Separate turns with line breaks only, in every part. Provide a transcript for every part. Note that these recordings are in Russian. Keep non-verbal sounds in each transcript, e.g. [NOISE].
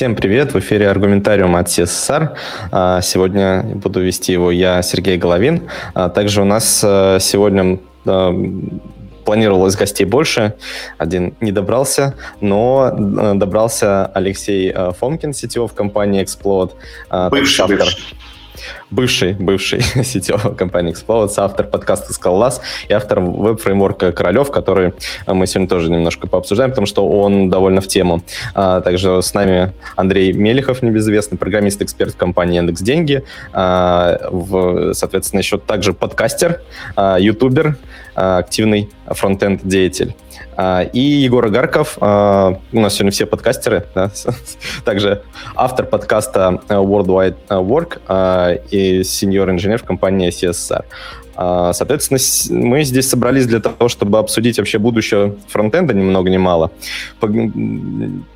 Всем привет! В эфире Аргументариум от CSSR. А, сегодня буду вести его я, Сергей Головин. А, также у нас а, сегодня планировалось гостей больше. Один не добрался, но добрался Алексей Фомкин, сетевой в компании Explode.
Бывший, бывший
бывший, бывший [LAUGHS] CTO компании Explodes, автор подкаста Скаллас и автор веб-фреймворка Королев, который э, мы сегодня тоже немножко пообсуждаем, потому что он довольно в тему. А, также с нами Андрей Мелехов, небезызвестный программист-эксперт компании Яндекс Деньги, а, в, соответственно, еще также подкастер, а, ютубер, а, активный фронтенд-деятель. А, и Егор Агарков, а, у нас сегодня все подкастеры, да? [LAUGHS] также автор подкаста Worldwide Work и сеньор-инженер в компании CSR. А, соответственно, мы здесь собрались для того, чтобы обсудить вообще будущее фронтенда ни много ни мало.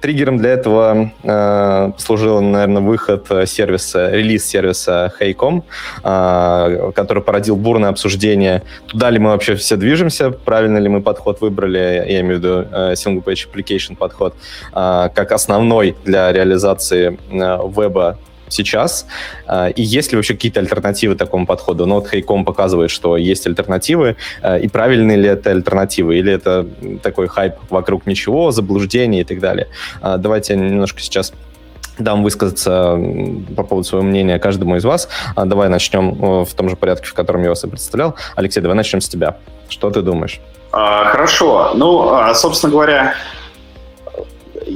Триггером для этого э, послужил, наверное, выход сервиса, релиз сервиса Hey.com, э, который породил бурное обсуждение, туда ли мы вообще все движемся, правильно ли мы подход выбрали, я имею в виду э, Single Page Application подход, как основной для реализации э, веба сейчас, а, и есть ли вообще какие-то альтернативы такому подходу? Ну вот Хайком показывает, что есть альтернативы, а, и правильные ли это альтернативы, или это такой хайп вокруг ничего, заблуждение и так далее. А, давайте немножко сейчас дам высказаться по поводу своего мнения каждому из вас. Давай начнем в том же порядке, в котором я вас и представлял. Алексей, давай начнем с тебя. Что ты думаешь?
Хорошо. Ну, собственно говоря, Э,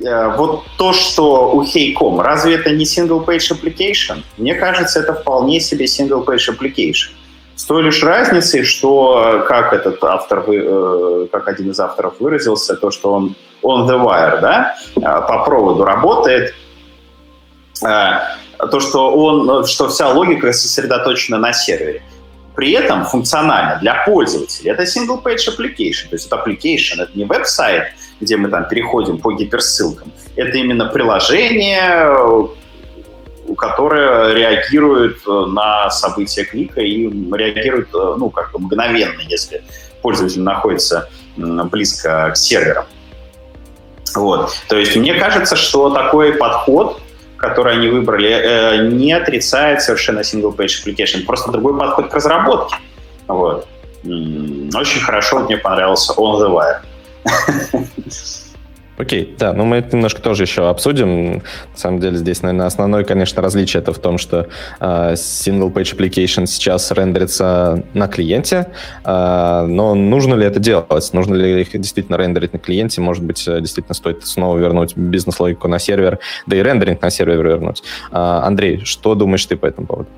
вот то, что у Hey.com, разве это не single-page application? Мне кажется, это вполне себе single-page application. С той лишь разницей, что, как этот автор, э, как один из авторов выразился, то, что он on the wire, да, э, по проводу работает, то, что, он, что вся логика сосредоточена на сервере. При этом функционально для пользователя это single-page application, то есть это application, это не веб-сайт, где мы там переходим по гиперссылкам. Это именно приложение, которое реагирует э, на события клика и реагирует э, ну, как бы мгновенно, если пользователь находится близко к серверам. Вот. То есть мне кажется, что такой подход, который они выбрали, э, не отрицает совершенно single-page application, просто другой подход к разработке. Вот. Очень хорошо мне понравился On the Wire.
Окей, да, ну мы это немножко тоже еще обсудим. На самом деле здесь, наверное, основное, конечно, различие это в том, что э, single page application сейчас рендерится на клиенте, э, но нужно ли это делать? Нужно ли их действительно рендерить на клиенте? Может быть, э, действительно стоит снова вернуть бизнес-логику на сервер, да и рендеринг на сервер вернуть. Э, Андрей, что думаешь ты по этому поводу?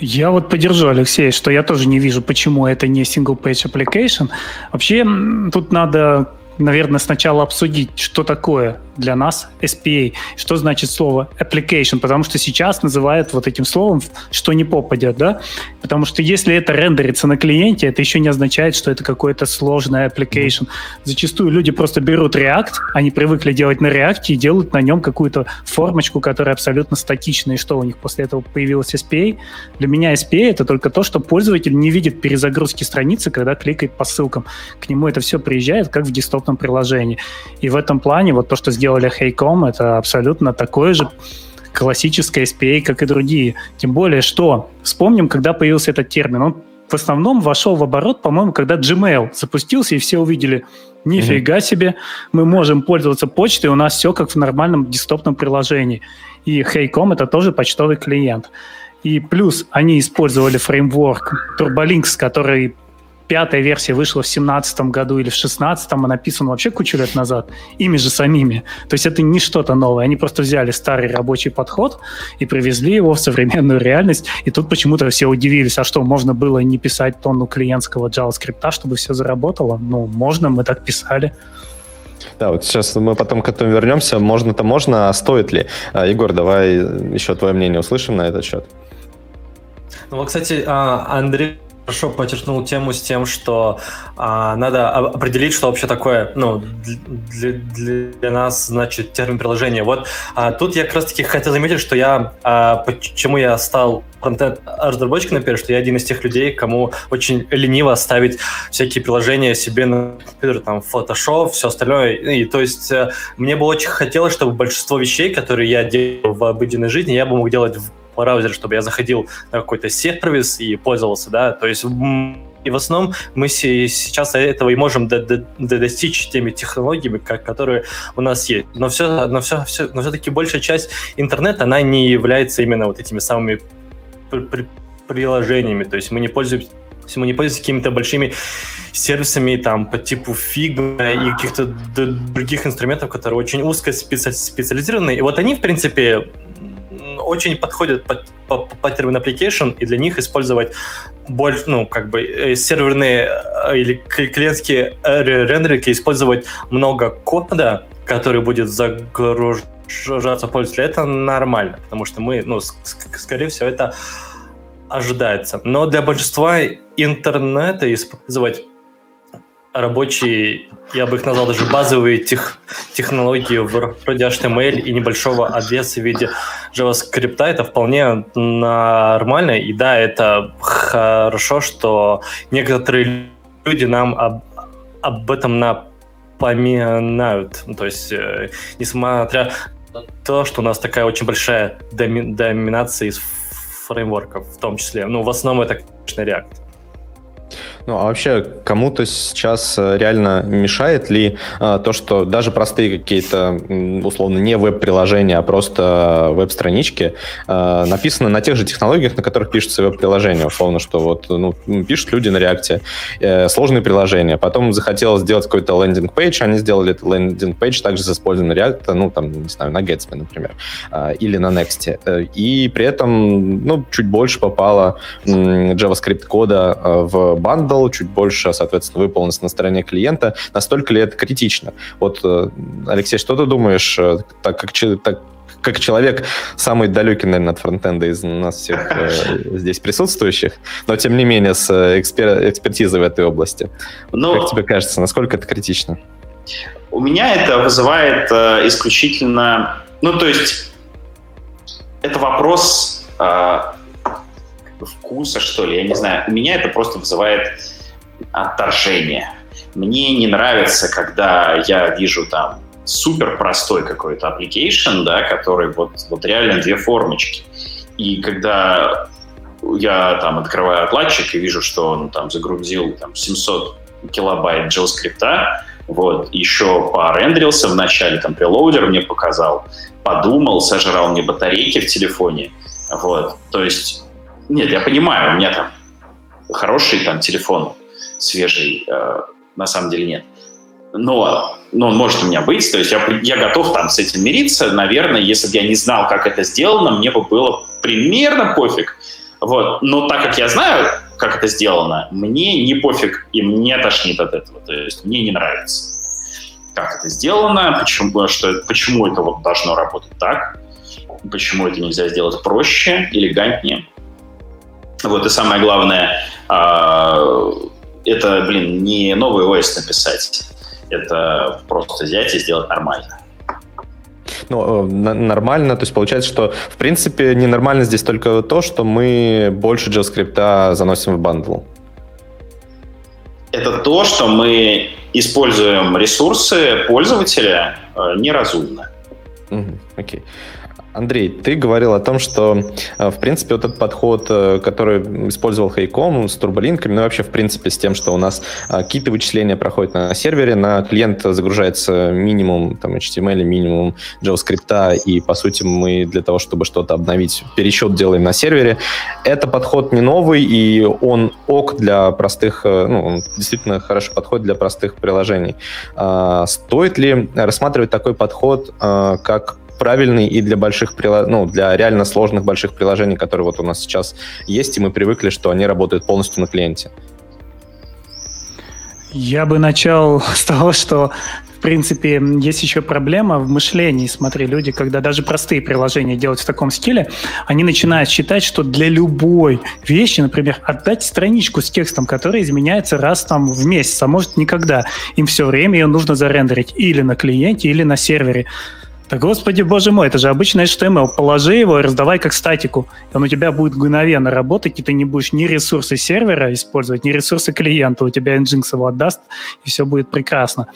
Я вот поддержу Алексея, что я тоже не вижу, почему это не single-page application. Вообще, тут надо наверное, сначала обсудить, что такое для нас SPA, что значит слово application, потому что сейчас называют вот этим словом, что не попадет, да, потому что если это рендерится на клиенте, это еще не означает, что это какой-то сложный application. Зачастую люди просто берут React, они привыкли делать на React и делают на нем какую-то формочку, которая абсолютно статичная, и что у них после этого появилось SPA. Для меня SPA — это только то, что пользователь не видит перезагрузки страницы, когда кликает по ссылкам. К нему это все приезжает, как в десктоп десктопном приложении. И в этом плане вот то, что сделали Hey.com, это абсолютно такое же классическое SPA, как и другие. Тем более, что вспомним, когда появился этот термин. Он в основном вошел в оборот, по-моему, когда Gmail запустился, и все увидели, нифига mm-hmm. себе, мы можем пользоваться почтой, у нас все как в нормальном десктопном приложении. И Hey.com — это тоже почтовый клиент. И плюс они использовали фреймворк Turbolinks, который пятая версия вышла в семнадцатом году или в шестнадцатом, а написана вообще кучу лет назад, ими же самими. То есть это не что-то новое. Они просто взяли старый рабочий подход и привезли его в современную реальность. И тут почему-то все удивились, а что, можно было не писать тонну клиентского JavaScript, чтобы все заработало? Ну, можно, мы так писали.
Да, вот сейчас мы потом к этому вернемся. Можно-то можно, а стоит ли? А, Егор, давай еще твое мнение услышим на этот счет.
Ну, вот, кстати, а, Андрей хорошо подчеркнул тему с тем, что а, надо определить, что вообще такое, ну, для, для нас значит термин приложения. Вот а, тут я как раз таки хотел заметить, что я, а, почему я стал фронтенд разработчиком, например, что я один из тех людей, кому очень лениво ставить всякие приложения себе на компьютер, там, Photoshop, все остальное. И то есть э, мне бы очень хотелось, чтобы большинство вещей, которые я делаю в обыденной жизни, я бы мог делать в браузере, чтобы я заходил на какой-то сервис и пользовался, да, то есть и в основном мы сейчас этого и можем достичь теми технологиями, которые у нас есть. Но все, но все, все, но все-таки большая часть интернета, она не является именно вот этими самыми приложениями. То есть мы не пользуемся мы не пользуемся какими-то большими сервисами там по типу Figma и каких-то других инструментов, которые очень узко специализированы. И вот они, в принципе, очень подходят под, под, под термин application, и для них использовать больше, ну, как бы э, серверные э, или клиентские рендеринги, использовать много кода, который будет загружаться пользователя, это нормально, потому что мы, ну, скорее всего, это ожидается. Но для большинства интернета использовать рабочие, я бы их назвал даже базовые тех, технологии вроде HTML и небольшого адреса в виде JavaScript, это вполне нормально. И да, это хорошо, что некоторые люди нам об, об этом напоминают. То есть, э, несмотря на то, что у нас такая очень большая доми, доминация из фреймворков в том числе. Ну, в основном это, конечно, React.
Ну, а вообще кому-то сейчас э, реально мешает ли а, то, что даже простые какие-то, условно, не веб-приложения, а просто веб-странички а, написаны на тех же технологиях, на которых пишутся веб-приложения, условно, что вот, ну, пишут люди на реакте э, сложные приложения, потом захотелось сделать какой-то landing page, они сделали этот landing page также с использованием React, ну, там, не знаю, на Gatsby, например, а, или на Next. Э, и при этом, ну, чуть больше попало JavaScript кода в бандл, сделал, чуть больше, соответственно, выполнилось на стороне клиента. Настолько ли это критично? Вот, э, Алексей, что ты думаешь, э, так как, так, как человек самый далекий, наверное, от фронтенда из нас всех э, [LAUGHS] здесь присутствующих, но тем не менее с экспер, экспертизой в этой области. Но... Как тебе кажется, насколько это критично?
У меня это вызывает э, исключительно, ну то есть это вопрос э, вкуса, что ли, я не знаю. У меня это просто вызывает отторжение. Мне не нравится, когда я вижу там супер простой какой-то application, да, который вот, вот реально две формочки. И когда я там открываю отладчик и вижу, что он там загрузил там 700 килобайт JavaScript, вот, еще порендрился в начале, там, прелоудер мне показал, подумал, сожрал мне батарейки в телефоне, вот, то есть нет, я понимаю, у меня там хороший там телефон свежий, э, на самом деле нет. Но, но он может у меня быть, то есть я, я готов там с этим мириться. Наверное, если бы я не знал, как это сделано, мне бы было примерно пофиг. Вот. Но так как я знаю, как это сделано, мне не пофиг, и мне тошнит от этого. То есть мне не нравится, как это сделано, почему, что, почему это вот должно работать так, почему это нельзя сделать проще, элегантнее. Вот, и самое главное, а, это, блин, не новый OS написать. Это просто взять и сделать нормально.
Ну, э, нормально, то есть получается, что в принципе ненормально здесь только то, что мы больше JavaScript заносим в бандл.
Это то, что мы используем ресурсы пользователя э, неразумно.
Окей. Okay. Андрей, ты говорил о том, что, э, в принципе, вот этот подход, э, который использовал Хайком с турболинками, ну, вообще, в принципе, с тем, что у нас э, какие-то вычисления проходят на сервере, на клиент загружается минимум там, HTML, минимум JavaScript, и, по сути, мы для того, чтобы что-то обновить, пересчет делаем на сервере. Это подход не новый, и он ок для простых, ну, действительно хорошо подходит для простых приложений. А, стоит ли рассматривать такой подход как правильный и для больших ну, для реально сложных больших приложений, которые вот у нас сейчас есть, и мы привыкли, что они работают полностью на клиенте.
Я бы начал [LAUGHS] с того, что в принципе, есть еще проблема в мышлении. Смотри, люди, когда даже простые приложения делают в таком стиле, они начинают считать, что для любой вещи, например, отдать страничку с текстом, который изменяется раз там в месяц, а может никогда, им все время ее нужно зарендерить или на клиенте, или на сервере. Да господи, боже мой, это же обычный HTML. Положи его и раздавай как статику. Он у тебя будет мгновенно работать, и ты не будешь ни ресурсы сервера использовать, ни ресурсы клиента. У тебя Nginx его отдаст, и все будет прекрасно.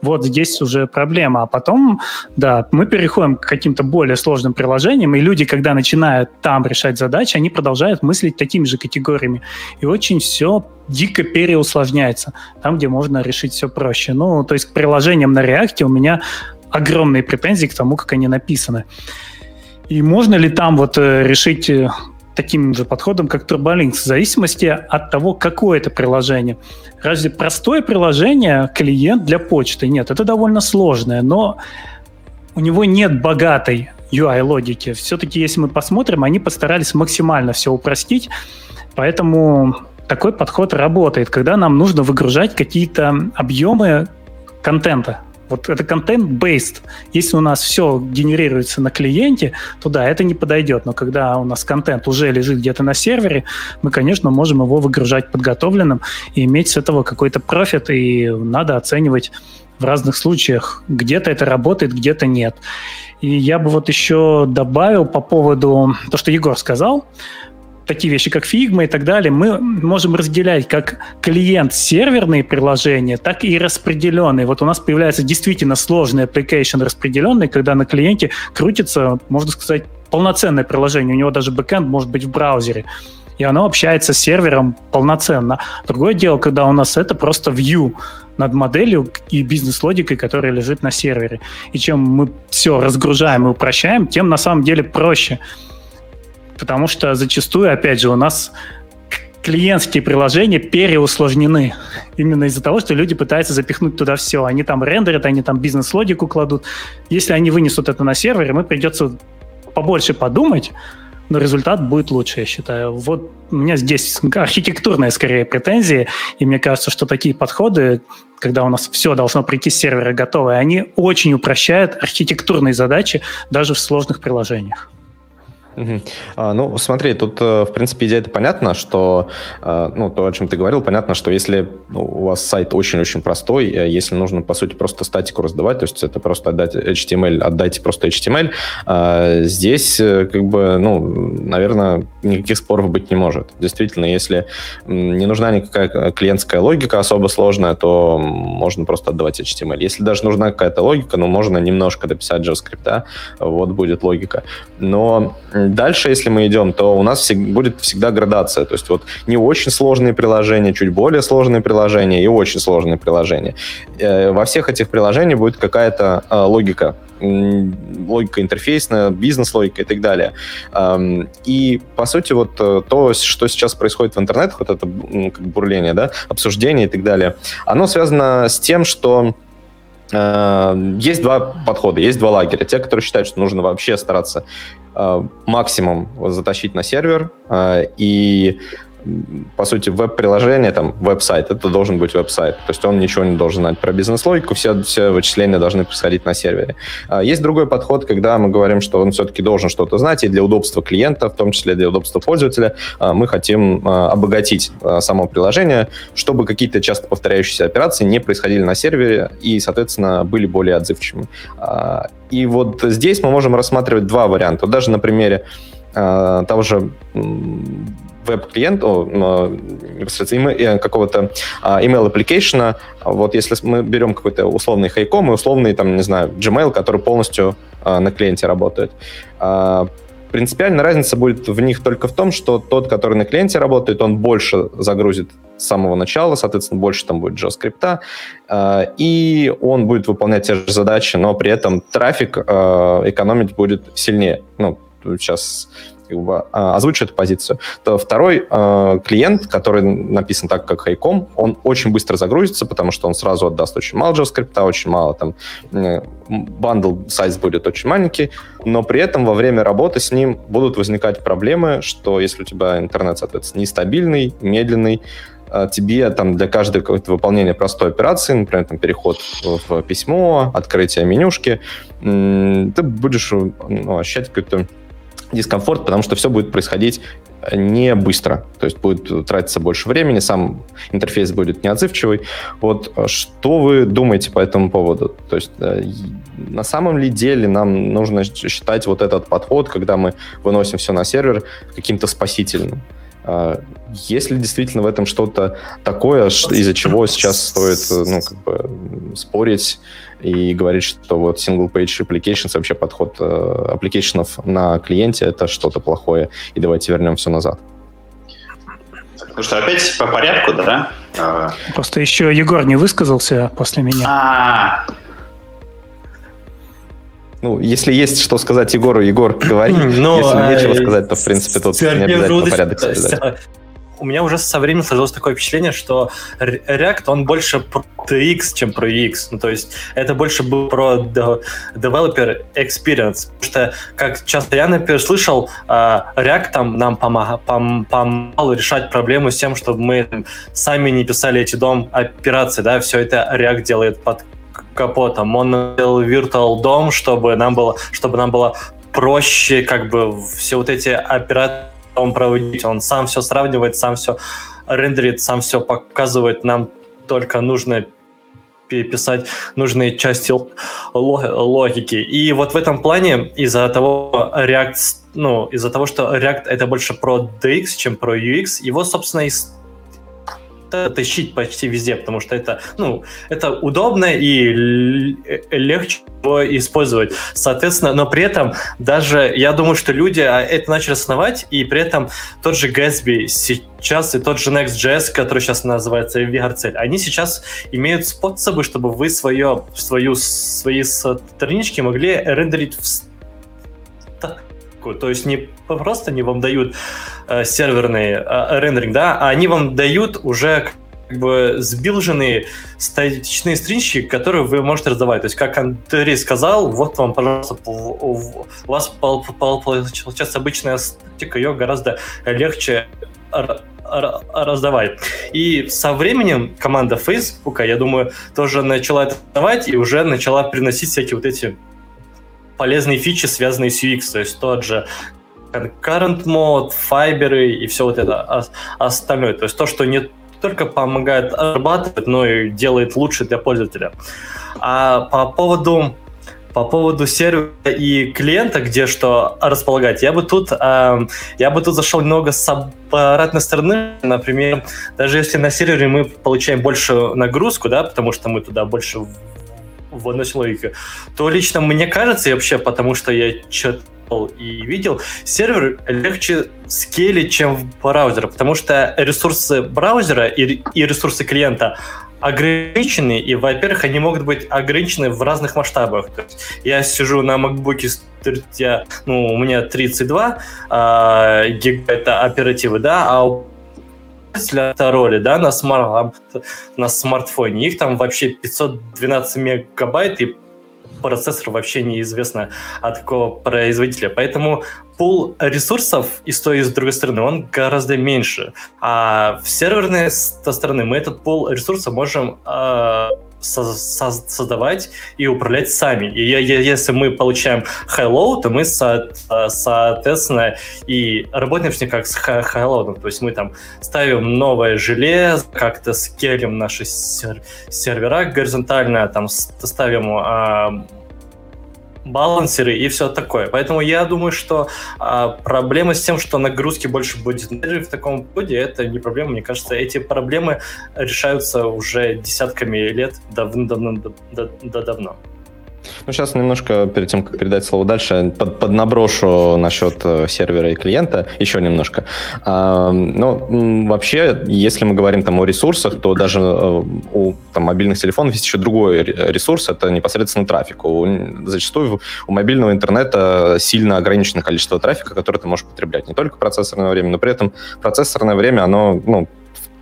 Вот здесь уже проблема. А потом, да, мы переходим к каким-то более сложным приложениям, и люди, когда начинают там решать задачи, они продолжают мыслить такими же категориями. И очень все дико переусложняется, там, где можно решить все проще. Ну, то есть к приложениям на React у меня огромные претензии к тому, как они написаны. И можно ли там вот э, решить э, таким же подходом, как TurboLinks, в зависимости от того, какое это приложение. Разве простое приложение клиент для почты? Нет, это довольно сложное, но у него нет богатой UI-логики. Все-таки, если мы посмотрим, они постарались максимально все упростить, поэтому такой подход работает, когда нам нужно выгружать какие-то объемы контента, вот это контент-based. Если у нас все генерируется на клиенте, то да, это не подойдет. Но когда у нас контент уже лежит где-то на сервере, мы, конечно, можем его выгружать подготовленным и иметь с этого какой-то профит, и надо оценивать в разных случаях. Где-то это работает, где-то нет. И я бы вот еще добавил по поводу то, что Егор сказал, такие вещи, как Figma и так далее, мы можем разделять как клиент-серверные приложения, так и распределенные. Вот у нас появляется действительно сложный application распределенный, когда на клиенте крутится, можно сказать, полноценное приложение. У него даже бэкэнд может быть в браузере. И оно общается с сервером полноценно. Другое дело, когда у нас это просто view над моделью и бизнес-логикой, которая лежит на сервере. И чем мы все разгружаем и упрощаем, тем на самом деле проще потому что зачастую, опять же, у нас клиентские приложения переусложнены. Именно из-за того, что люди пытаются запихнуть туда все. Они там рендерят, они там бизнес-логику кладут. Если они вынесут это на сервер, мы придется побольше подумать, но результат будет лучше, я считаю. Вот у меня здесь архитектурная скорее претензии, и мне кажется, что такие подходы, когда у нас все должно прийти с сервера готовое, они очень упрощают архитектурные задачи даже в сложных приложениях.
А, ну, смотри, тут, э, в принципе, идея-то понятна, что, э, ну, то, о чем ты говорил, понятно, что если ну, у вас сайт очень-очень простой, э, если нужно, по сути, просто статику раздавать, то есть это просто отдать HTML, отдайте просто HTML, а здесь, как бы, ну, наверное, никаких споров быть не может. Действительно, если не нужна никакая клиентская логика особо сложная, то можно просто отдавать HTML. Если даже нужна какая-то логика, ну, можно немножко дописать JavaScript, вот будет логика. Но Дальше, если мы идем, то у нас будет всегда градация. То есть вот не очень сложные приложения, чуть более сложные приложения и очень сложные приложения. Э, во всех этих приложениях будет какая-то э, логика логика интерфейсная, бизнес-логика и так далее. И, по сути, вот э, то, что сейчас происходит в интернете, вот это как бурление, да, обсуждение и так далее, оно связано с тем, что есть два подхода, есть два лагеря. Те, которые считают, что нужно вообще стараться Э, максимум затащить на сервер, э, и по сути, веб-приложение, там, веб-сайт, это должен быть веб-сайт. То есть он ничего не должен знать про бизнес-логику, все, все вычисления должны происходить на сервере. А есть другой подход, когда мы говорим, что он все-таки должен что-то знать, и для удобства клиента, в том числе для удобства пользователя, а, мы хотим а, обогатить само приложение, чтобы какие-то часто повторяющиеся операции не происходили на сервере и, соответственно, были более отзывчивыми. И вот здесь мы можем рассматривать два варианта. Даже на примере того же веб-клиента, непосредственно э, какого-то а, email application, вот если мы берем какой-то условный хайком и условный, там, не знаю, Gmail, который полностью а, на клиенте работает, а, Принципиальная разница будет в них только в том, что тот, который на клиенте работает, он больше загрузит с самого начала, соответственно, больше там будет JavaScript, э, и он будет выполнять те же задачи, но при этом трафик э, экономить будет сильнее. Ну, сейчас как а, озвучу эту позицию, то второй э, клиент, который написан так, как Хайком, он очень быстро загрузится, потому что он сразу отдаст очень мало JavaScript, очень мало там, бандл сайз будет очень маленький, но при этом во время работы с ним будут возникать проблемы, что если у тебя интернет, соответственно, нестабильный, медленный, а, тебе там для каждой какой-то выполнения простой операции, например, там переход в письмо, открытие менюшки, ты будешь ну, ощущать какой-то дискомфорт, потому что все будет происходить не быстро, то есть будет тратиться больше времени, сам интерфейс будет неотзывчивый. Вот что вы думаете по этому поводу? То есть э, на самом ли деле нам нужно считать вот этот подход, когда мы выносим все на сервер, каким-то спасительным? Есть ли действительно в этом что-то такое, из-за чего сейчас стоит ну, как бы, спорить и говорить, что вот single-page applications, вообще подход application ов на клиенте, это что-то плохое, и давайте вернем все назад?
Ну что, опять по порядку, да?
А. Просто еще Егор не высказался после меня.
А,
ну, если есть что сказать Егору, Егор, говори. Но, если а, нечего сказать, то, в принципе, тут не обязательно порядок [LAUGHS] соблюдать.
У меня уже со временем сложилось такое впечатление, что React, он больше про TX, чем про UX. Ну, то есть это больше был про developer experience. Потому что, как часто я, например, слышал, а, React там нам помогал, решать проблему с тем, чтобы мы сами не писали эти дом операции, да, все это React делает под капотом. Он сделал Virtual дом, чтобы нам было, чтобы нам было проще как бы все вот эти операции он проводить. Он сам все сравнивает, сам все рендерит, сам все показывает. Нам только нужно переписать нужные части логики. И вот в этом плане из-за того React, ну, из-за того, что React это больше про DX, чем про UX, его, собственно, и тащить почти везде, потому что это, ну, это удобно и легче его использовать. Соответственно, но при этом даже, я думаю, что люди а, это начали основать, и при этом тот же Gatsby сейчас и тот же Next.js, который сейчас называется VRCL, они сейчас имеют способы, чтобы вы свое, свою, свои странички могли рендерить в то есть не просто не вам дают э, серверный э, рендеринг, да, а они вам дают уже как бы сбилженные статичные стринчики, которые вы можете раздавать. То есть, как Андрей сказал, вот вам, пожалуйста, у вас получается обычная статика, ее гораздо легче раздавать. И со временем команда Facebook, я думаю, тоже начала это давать и уже начала приносить всякие вот эти полезные фичи, связанные с UX, то есть тот же current mode, файберы и все вот это остальное. То есть то, что не только помогает разрабатывать, но и делает лучше для пользователя. А по поводу по поводу сервера и клиента, где что располагать, я бы тут, э, я бы тут зашел немного с обратной стороны. Например, даже если на сервере мы получаем больше нагрузку, да, потому что мы туда больше выносим логику, то лично мне кажется, и вообще потому что я что-то и видел, сервер легче скейлить, чем в браузере, потому что ресурсы браузера и, и ресурсы клиента ограничены, и, во-первых, они могут быть ограничены в разных масштабах. То есть я сижу на я, ну, у меня 32 э, гигабайта оперативы, да, а у для роли, да, на, смарт, на смартфоне, их там вообще 512 мегабайт, и процессор вообще неизвестно от какого производителя. Поэтому пул ресурсов и с той, и с другой стороны, он гораздо меньше. А в серверной стороны мы этот пул ресурсов можем э, создавать и управлять сами. И если мы получаем high-load, то мы, соответственно, и работаем с ним как с high-load. То есть мы там ставим новое железо, как-то скелим наши сервера горизонтально, там ставим а, балансеры и все такое. Поэтому я думаю, что а, проблема с тем, что нагрузки больше будет в таком коде, это не проблема. Мне кажется, эти проблемы решаются уже десятками лет давно-давно. давно.
Ну, сейчас немножко, перед тем, как передать слово дальше, под, поднаброшу насчет э, сервера и клиента еще немножко. А, ну, вообще, если мы говорим там о ресурсах, то даже э, у там, мобильных телефонов есть еще другой ресурс, это непосредственно трафик. У, зачастую у мобильного интернета сильно ограничено количество трафика, который ты можешь потреблять. Не только процессорное время, но при этом процессорное время, оно ну,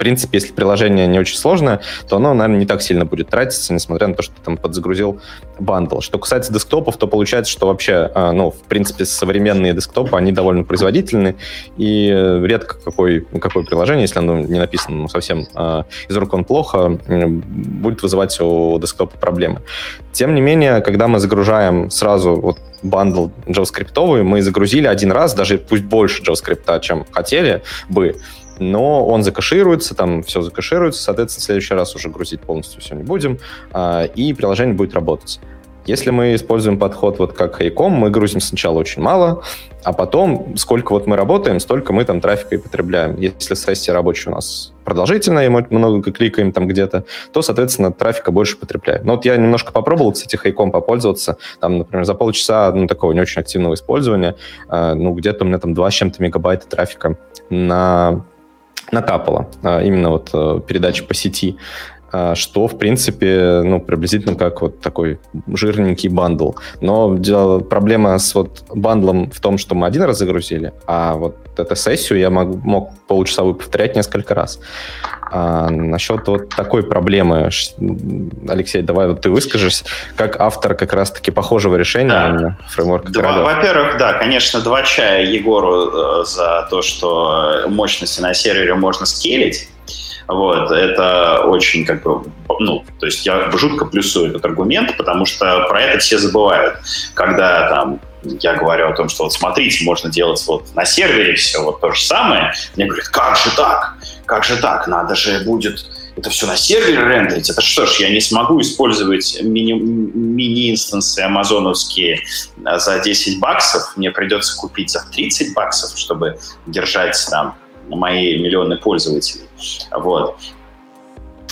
принципе, если приложение не очень сложное, то оно, наверное, не так сильно будет тратиться, несмотря на то, что ты там подзагрузил bundle. Что касается десктопов, то получается, что вообще, а, ну, в принципе, современные десктопы, они довольно производительны, и редко какое, какое приложение, если оно не написано ну, совсем а, из рук вон плохо, будет вызывать у десктопа проблемы. Тем не менее, когда мы загружаем сразу вот bundle JavaScript, мы загрузили один раз, даже пусть больше JavaScript, чем хотели бы, но он закашируется, там все закашируется, соответственно, в следующий раз уже грузить полностью все не будем, а, и приложение будет работать. Если мы используем подход вот как Haycom, мы грузим сначала очень мало, а потом, сколько вот мы работаем, столько мы там трафика и потребляем. Если сессия рабочая у нас продолжительная, и мы много кликаем там где-то, то, соответственно, трафика больше потребляем. Но вот я немножко попробовал, кстати, Haycom попользоваться, там, например, за полчаса, ну, такого не очень активного использования, э, ну, где-то у меня там 2 с чем-то мегабайта трафика на накапало, а, именно вот э, передачи по сети, что, в принципе, ну, приблизительно как вот такой жирненький bundle. Но дело, проблема с вот bundle ом в том, что мы один раз загрузили, а вот эту сессию я мог, мог полчасовую повторять несколько раз. А насчет вот такой проблемы, Алексей, давай вот ты выскажешь, как автор как раз-таки похожего решения да. на фреймворк
Во-первых, да, конечно, два чая Егору э, за то, что мощности на сервере можно скейлить. Вот, это очень как бы, ну, то есть я жутко плюсую этот аргумент, потому что про это все забывают. Когда там я говорю о том, что вот смотрите, можно делать вот на сервере все вот то же самое, мне говорят, как же так? Как же так? Надо же будет это все на сервере рендерить. Это что ж, я не смогу использовать мини, мини-инстансы амазоновские а, за 10 баксов. Мне придется купить за 30 баксов, чтобы держать там мои миллионы пользователей. Вот.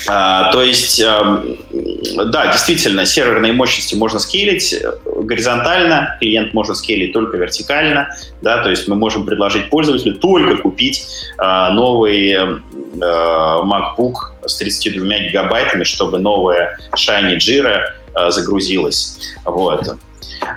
А, то есть, а, да, действительно, серверные мощности можно скейлить горизонтально, клиент можно скейлить только вертикально, да, то есть мы можем предложить пользователю только купить а, новый а, MacBook с 32 гигабайтами, чтобы новая Shiny Jira загрузилась. Вот.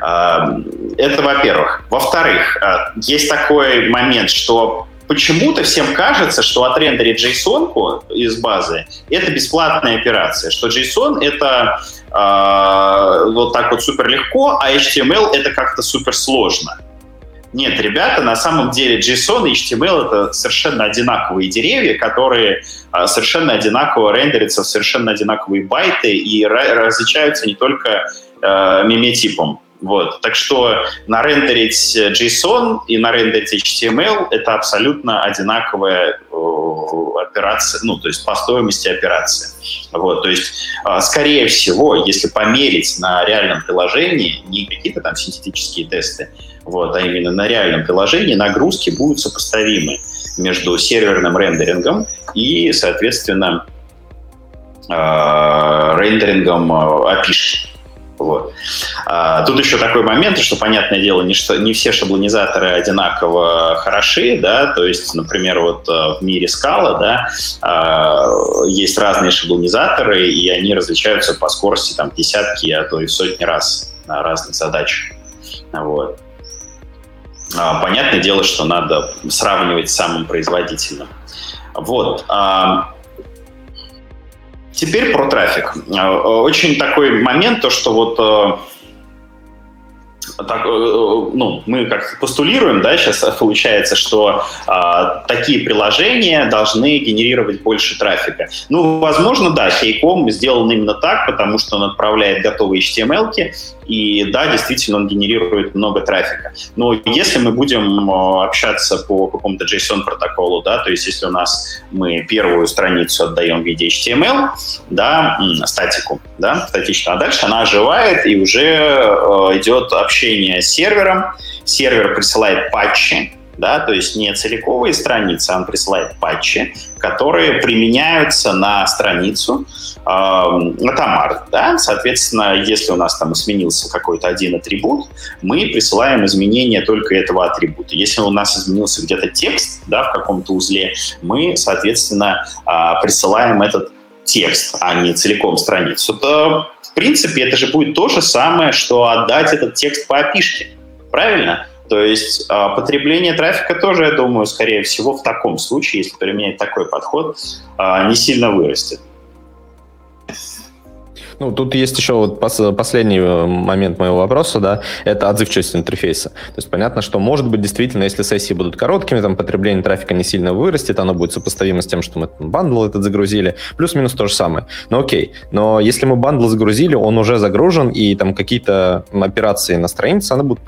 А, это во-первых. Во-вторых, есть такой момент, что почему-то всем кажется, что отрендерить JSON из базы — это бесплатная операция, что JSON — это э, вот так вот супер легко, а HTML — это как-то супер сложно. Нет, ребята, на самом деле JSON и HTML — это совершенно одинаковые деревья, которые э, совершенно одинаково рендерятся в совершенно одинаковые байты и различаются не только э, миметипом. Вот. Так что нарендерить JSON и нарендерить HTML — это абсолютно одинаковая операция, ну, то есть по стоимости операции. Вот, то есть, а, скорее всего, если померить на реальном приложении, не какие-то там синтетические тесты, вот, а именно на реальном приложении нагрузки будут сопоставимы между серверным рендерингом и, соответственно, а, рендерингом API. А, вот. А, тут еще такой момент, что, понятное дело, не, что, не все шаблонизаторы одинаково хороши, да, то есть, например, вот э, в мире скала, да, а, есть разные шаблонизаторы, и они различаются по скорости там десятки, а то и сотни раз на разных задачах. Вот. А, понятное дело, что надо сравнивать с самым производительным. Вот. А, Теперь про трафик. Э, очень такой момент, то, что вот э, так, э, ну, мы как постулируем, да, сейчас получается, что а, такие приложения должны генерировать больше трафика. Ну, возможно, да, Кейком сделан именно так, потому что он отправляет готовые HTML, и да, действительно, он генерирует много трафика. Но если мы будем общаться по какому-то JSON протоколу, да, то есть если у нас мы первую страницу отдаем в виде HTML, да, статику, да, статично, а дальше она оживает и уже э, идет общение с сервером, сервер присылает патчи, да, то есть не целиковые страницы, а он присылает патчи, которые применяются на страницу э, атомар, да, соответственно, если у нас там изменился какой-то один атрибут, мы присылаем изменения только этого атрибута. Если у нас изменился где-то текст, да, в каком-то узле, мы, соответственно, э, присылаем этот текст, а не целиком страницу, то, в принципе, это же будет то же самое, что отдать этот текст по опишке. Правильно? То есть а, потребление трафика тоже, я думаю, скорее всего, в таком случае, если применять такой подход, а, не сильно вырастет.
Ну, тут есть еще вот пос- последний э, момент моего вопроса, да, это отзывчивость интерфейса. То есть понятно, что может быть действительно, если сессии будут короткими, там потребление трафика не сильно вырастет, оно будет сопоставимо с тем, что мы там, bundle этот загрузили, плюс-минус то же самое. Но окей, но если мы bundle загрузили, он уже загружен, и там какие-то операции на странице, она будет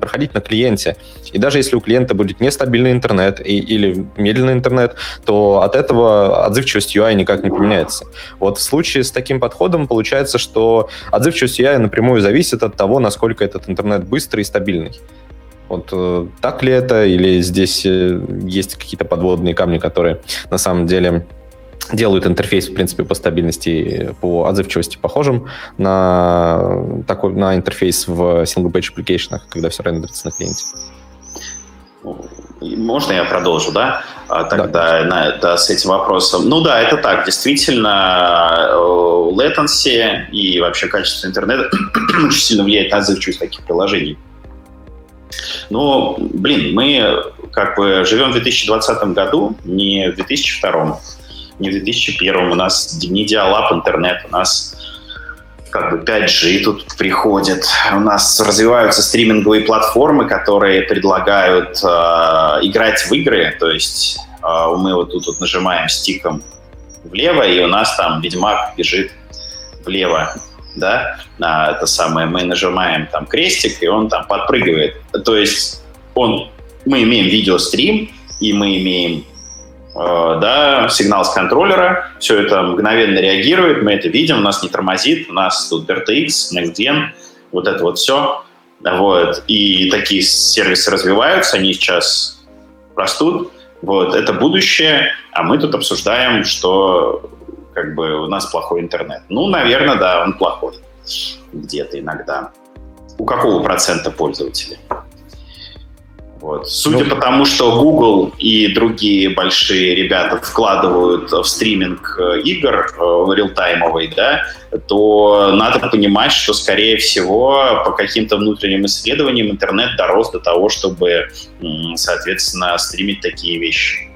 проходить на клиенте. И даже если у клиента будет нестабильный интернет и, или медленный интернет, то от этого отзывчивость UI никак не поменяется. Вот в случае с таким подходом получается, что отзывчивость UI напрямую зависит от того, насколько этот интернет быстрый и стабильный. Вот э, так ли это, или здесь э, есть какие-то подводные камни, которые на самом деле делают интерфейс, в принципе, по стабильности, по отзывчивости похожим на такой на интерфейс в single-page application, когда все рендерится на клиенте.
Можно я продолжу, да? А, тогда да. На, да, с этим вопросом. Ну да, это так. Действительно, э, latency и вообще качество интернета [CLEARS THROAT] очень сильно влияет на отзывчивость таких приложений. Но, блин, мы как бы живем в 2020 году, не в 2002 не в 2001 у нас не диалап интернет, у нас как бы 5G тут приходит. У нас развиваются стриминговые платформы, которые предлагают э, играть в игры. То есть э, мы вот тут вот нажимаем стиком влево, и у нас там Ведьмак бежит влево, да, а, это самое, мы нажимаем там крестик, и он там подпрыгивает. То есть он, мы имеем видеострим, и мы имеем да, сигнал с контроллера, все это мгновенно реагирует, мы это видим, у нас не тормозит, у нас тут RTX, NextGen, вот это вот все. Вот. И такие сервисы развиваются, они сейчас растут. Вот. Это будущее, а мы тут обсуждаем, что как бы у нас плохой интернет. Ну, наверное, да, он плохой где-то иногда. У какого процента пользователей? Вот. Судя ну, по тому, что Google и другие большие ребята вкладывают в стриминг э, игр э, реалтаймовый, да, то надо понимать, что, скорее всего, по каким-то внутренним исследованиям интернет дорос до того, чтобы, соответственно, стримить такие вещи.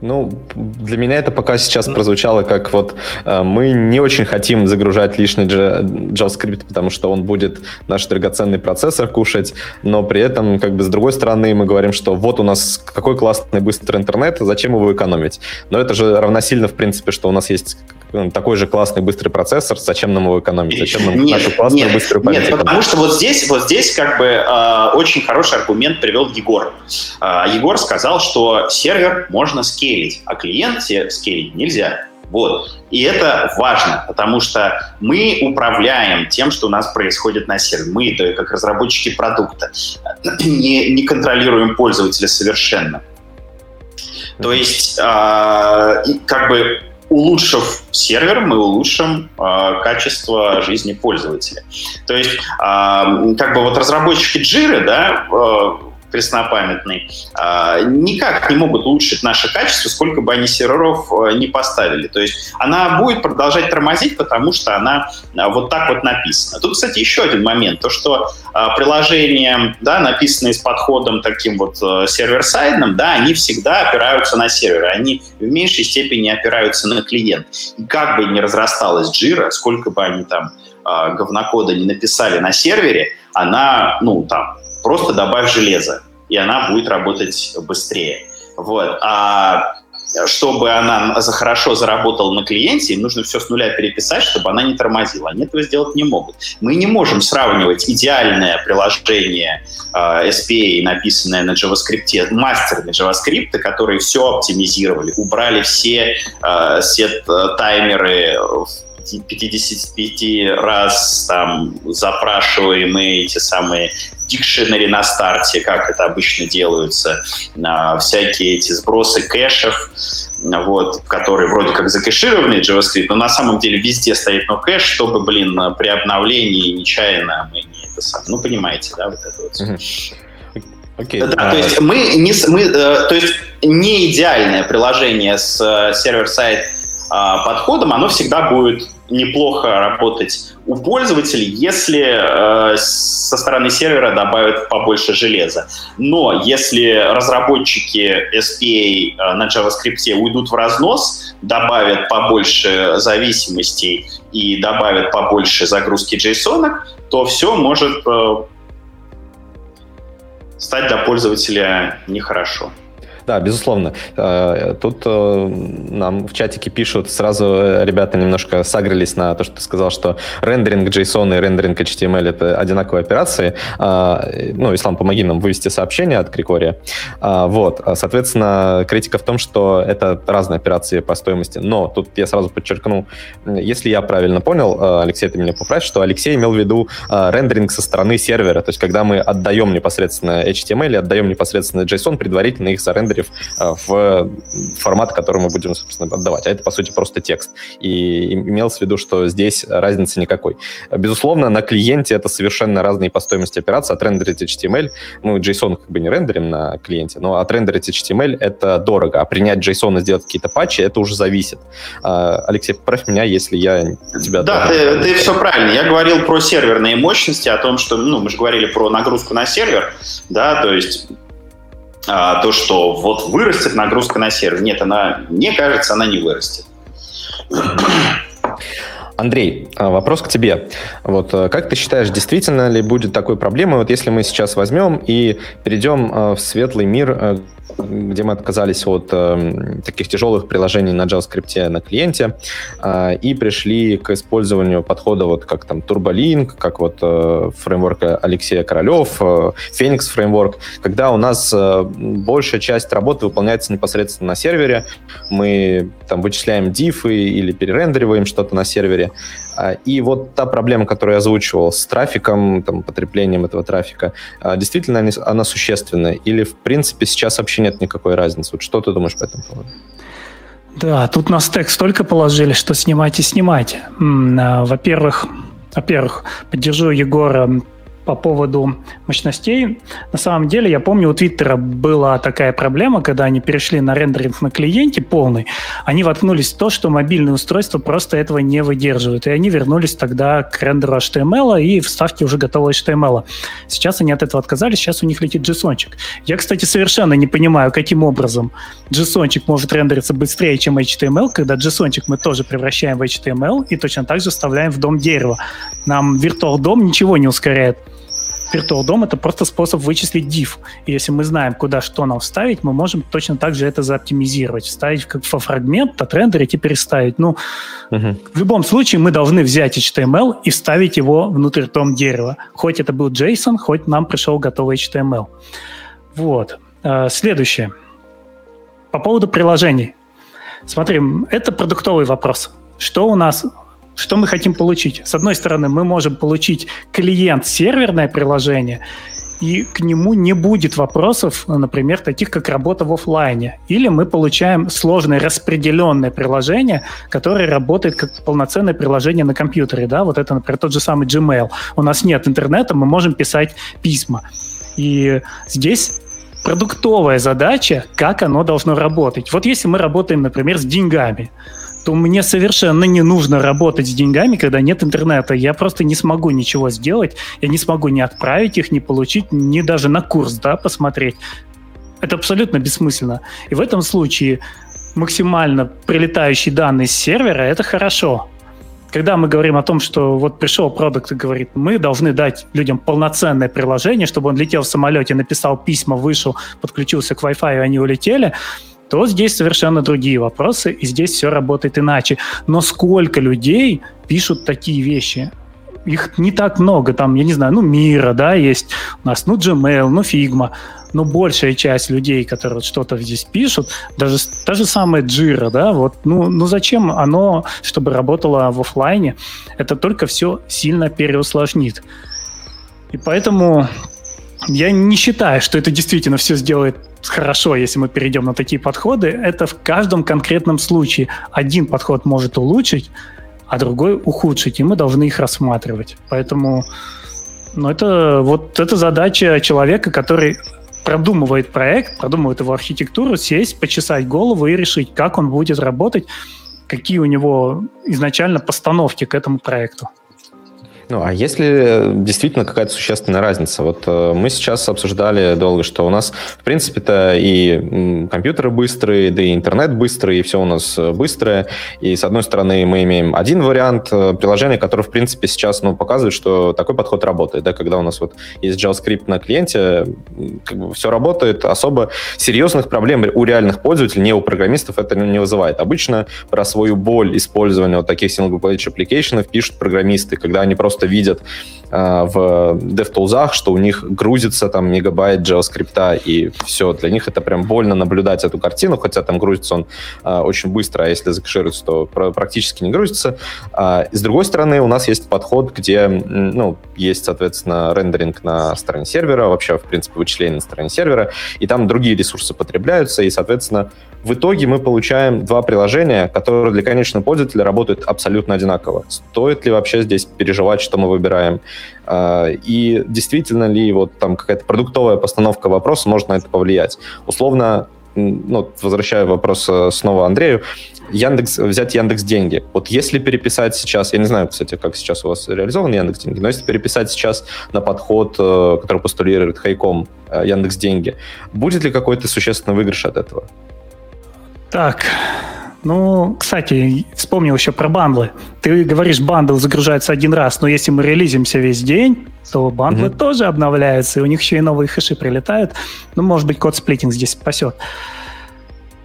Ну, для меня это пока сейчас прозвучало как вот э, мы не очень хотим загружать лишний JavaScript, потому что он будет наш драгоценный процессор кушать, но при этом, как бы, с другой стороны, мы говорим, что вот у нас какой классный быстрый интернет, зачем его экономить? Но это же равносильно, в принципе, что у нас есть такой же классный быстрый процессор, зачем нам его экономить? Зачем нам нет, нашу классную нет, быструю память?
Нет, потому что вот здесь, вот здесь как бы э, очень хороший аргумент привел Егор. Э, Егор сказал, что сервер можно скейлить, а клиент скейлить нельзя. Вот. И это важно, потому что мы управляем тем, что у нас происходит на сервере. Мы, то как разработчики продукта, [CLEARS THROAT] не, не контролируем пользователя совершенно. То есть, э, как бы улучшив сервер, мы улучшим э, качество жизни пользователя. То есть, э, как бы вот разработчики Jira, да, э, преснопамятный, а, никак не могут улучшить наше качество, сколько бы они серверов э, не поставили. То есть она будет продолжать тормозить, потому что она а, вот так вот написана. Тут, кстати, еще один момент. То, что а, приложения, да, написанные с подходом таким вот э, сервер-сайдным, да, они всегда опираются на серверы. Они в меньшей степени опираются на клиент. И как бы ни разрасталась Jira, сколько бы они там говнокода не написали на сервере, она, ну, там, просто добавь железо, и она будет работать быстрее. Вот. А чтобы она хорошо заработала на клиенте, им нужно все с нуля переписать, чтобы она не тормозила. Они этого сделать не могут. Мы не можем сравнивать идеальное приложение э, SPA, написанное на JavaScript, мастерные JavaScript, которые все оптимизировали, убрали все э, сет-таймеры 55 раз там запрашиваемые эти самые дикшенери на старте, как это обычно делаются, всякие эти сбросы кэшев, вот, которые вроде как закэшированные JavaScript, но на самом деле везде стоит но кэш, чтобы, блин, при обновлении нечаянно мы не это сам. Ну, понимаете, да, вот это вот. Okay, да, а... то есть мы не, мы, э, то есть не идеальное приложение с э, сервер-сайт а, подходом, оно всегда будет неплохо работать у пользователей, если э, со стороны сервера добавят побольше железа. Но если разработчики SPA э, на JavaScript уйдут в разнос, добавят побольше зависимостей и добавят побольше загрузки JSON, то все может э, стать для пользователя нехорошо.
Да, безусловно. Э, тут э, нам в чатике пишут, сразу ребята немножко сагрились на то, что ты сказал, что рендеринг JSON и рендеринг HTML — это одинаковые операции. Э, ну, Ислам, помоги нам вывести сообщение от Крикория. Вот. Соответственно, критика в том, что это разные операции по стоимости. Но тут я сразу подчеркну, если я правильно понял, Алексей, ты меня поправь, что Алексей имел в виду рендеринг со стороны сервера, то есть когда мы отдаем непосредственно HTML, отдаем непосредственно JSON, предварительно их зарендерим рендерив э, в формат, который мы будем, собственно, отдавать. А это, по сути, просто текст. И имелось в виду, что здесь разницы никакой. Безусловно, на клиенте это совершенно разные по стоимости операции. Отрендерить HTML, мы JSON как бы не рендерим на клиенте, но отрендерить HTML — это дорого, а принять JSON и сделать какие-то патчи — это уже зависит. А, Алексей, поправь меня, если я тебя...
Да, ты, ты все правильно. Я говорил про серверные мощности, о том, что, ну, мы же говорили про нагрузку на сервер, да, то есть то, что вот вырастет нагрузка на сервер. Нет, она, мне кажется, она не вырастет.
Андрей, а, вопрос к тебе. Вот э, как ты считаешь, действительно ли будет такой проблемой, вот если мы сейчас возьмем и перейдем э, в светлый мир э, где мы отказались от э, таких тяжелых приложений на JavaScript на клиенте э, и пришли к использованию подхода вот как там TurboLink, как вот э, фреймворка Алексея Королев, э, Phoenix фреймворк, когда у нас э, большая часть работы выполняется непосредственно на сервере, мы там вычисляем дифы или перерендериваем что-то на сервере, и вот та проблема, которую я озвучивал с трафиком, там, потреблением этого трафика, а, действительно она существенная? Или, в принципе, сейчас вообще нет никакой разницы? Вот что ты думаешь по этому поводу?
Да, тут на стек столько положили, что снимайте, снимайте. А, во-первых, во-первых, поддержу Егора по поводу мощностей. На самом деле, я помню, у Твиттера была такая проблема, когда они перешли на рендеринг на клиенте полный, они воткнулись в то, что мобильные устройства просто этого не выдерживают. И они вернулись тогда к рендеру HTML и вставке уже готового HTML. Сейчас они от этого отказались, сейчас у них летит JSON. -чик. Я, кстати, совершенно не понимаю, каким образом JSON может рендериться быстрее, чем HTML, когда JSON мы тоже превращаем в HTML и точно так же вставляем в дом дерева. Нам Virtual DOM ничего не ускоряет. Virtual DOM — это просто способ вычислить div. И если мы знаем, куда что нам вставить, мы можем точно так же это заоптимизировать. Вставить как фрагмент, отрендерить и переставить. Ну, uh-huh. в любом случае мы должны взять HTML и вставить его внутрь том дерева. Хоть это был JSON, хоть нам пришел готовый HTML. Вот. А, следующее. По поводу приложений. Смотрим, это продуктовый вопрос. Что у нас что мы хотим получить? С одной стороны, мы можем получить клиент-серверное приложение, и к нему не будет вопросов, например, таких как работа в офлайне. Или мы получаем сложное распределенное приложение, которое работает как полноценное приложение на компьютере. Да? Вот это, например, тот же самый Gmail. У нас нет интернета, мы можем писать письма. И здесь продуктовая задача, как оно должно работать. Вот если мы работаем, например, с деньгами, то мне совершенно не нужно работать с деньгами, когда нет интернета. Я просто не смогу ничего сделать, я не смогу ни отправить их, ни получить, ни даже на курс да, посмотреть. Это абсолютно бессмысленно. И в этом случае максимально прилетающие данные с сервера — это хорошо. Когда мы говорим о том, что вот пришел продукт и говорит, мы должны дать людям полноценное приложение, чтобы он летел в самолете, написал письма, вышел, подключился к Wi-Fi, и они улетели — то здесь совершенно другие вопросы, и здесь все работает иначе. Но сколько людей пишут такие вещи? Их не так много, там, я не знаю, ну, Мира, да, есть у нас, ну, Gmail, ну, Figma, но большая часть людей, которые что-то здесь пишут, даже та же самая Jira, да, вот, ну, ну зачем оно, чтобы работало в офлайне? Это только все сильно переусложнит. И поэтому я не считаю, что это действительно все сделает хорошо, если мы перейдем на такие подходы. Это в каждом конкретном случае. Один подход может улучшить, а другой ухудшить, и мы должны их рассматривать. Поэтому ну, это вот это задача человека, который продумывает проект, продумывает его архитектуру, сесть, почесать голову и решить, как он будет работать какие у него изначально постановки к этому проекту.
Ну, а если действительно какая-то существенная разница? Вот э, мы сейчас обсуждали долго, что у нас, в принципе-то, и компьютеры быстрые, да и интернет быстрый, и все у нас э, быстрое. И, с одной стороны, мы имеем один вариант э, приложения, который, в принципе, сейчас ну, показывает, что такой подход работает. Да? Когда у нас вот есть JavaScript на клиенте, как бы все работает, особо серьезных проблем у реальных пользователей, не у программистов, это не вызывает. Обычно про свою боль использования вот таких single-page application пишут программисты, когда они просто просто видят э, в DevTools, что у них грузится там мегабайт JavaScript, и все, для них это прям больно наблюдать эту картину, хотя там грузится он э, очень быстро, а если закэшируется, то практически не грузится. А, с другой стороны, у нас есть подход, где, ну, есть, соответственно, рендеринг на стороне сервера, вообще, в принципе, вычисление на стороне сервера, и там другие ресурсы потребляются, и, соответственно, в итоге мы получаем два приложения, которые для конечного пользователя работают абсолютно одинаково. Стоит ли вообще здесь переживать, что мы выбираем? А, и действительно ли вот там какая-то продуктовая постановка вопроса может на это повлиять? Условно, ну, возвращаю вопрос э, снова Андрею, Яндекс, взять Яндекс деньги. Вот если переписать сейчас, я не знаю, кстати, как сейчас у вас реализован Яндекс деньги, но если переписать сейчас на подход, э, который постулирует Хайком э, Яндекс деньги, будет ли какой-то существенный выигрыш от этого?
Так, ну, кстати, вспомнил еще про бандлы. Ты говоришь, bundle загружается один раз, но если мы релизимся весь день, то bundle ы mm-hmm. тоже обновляются, и у них еще и новые хэши прилетают. Ну, может быть, code splitting здесь спасет.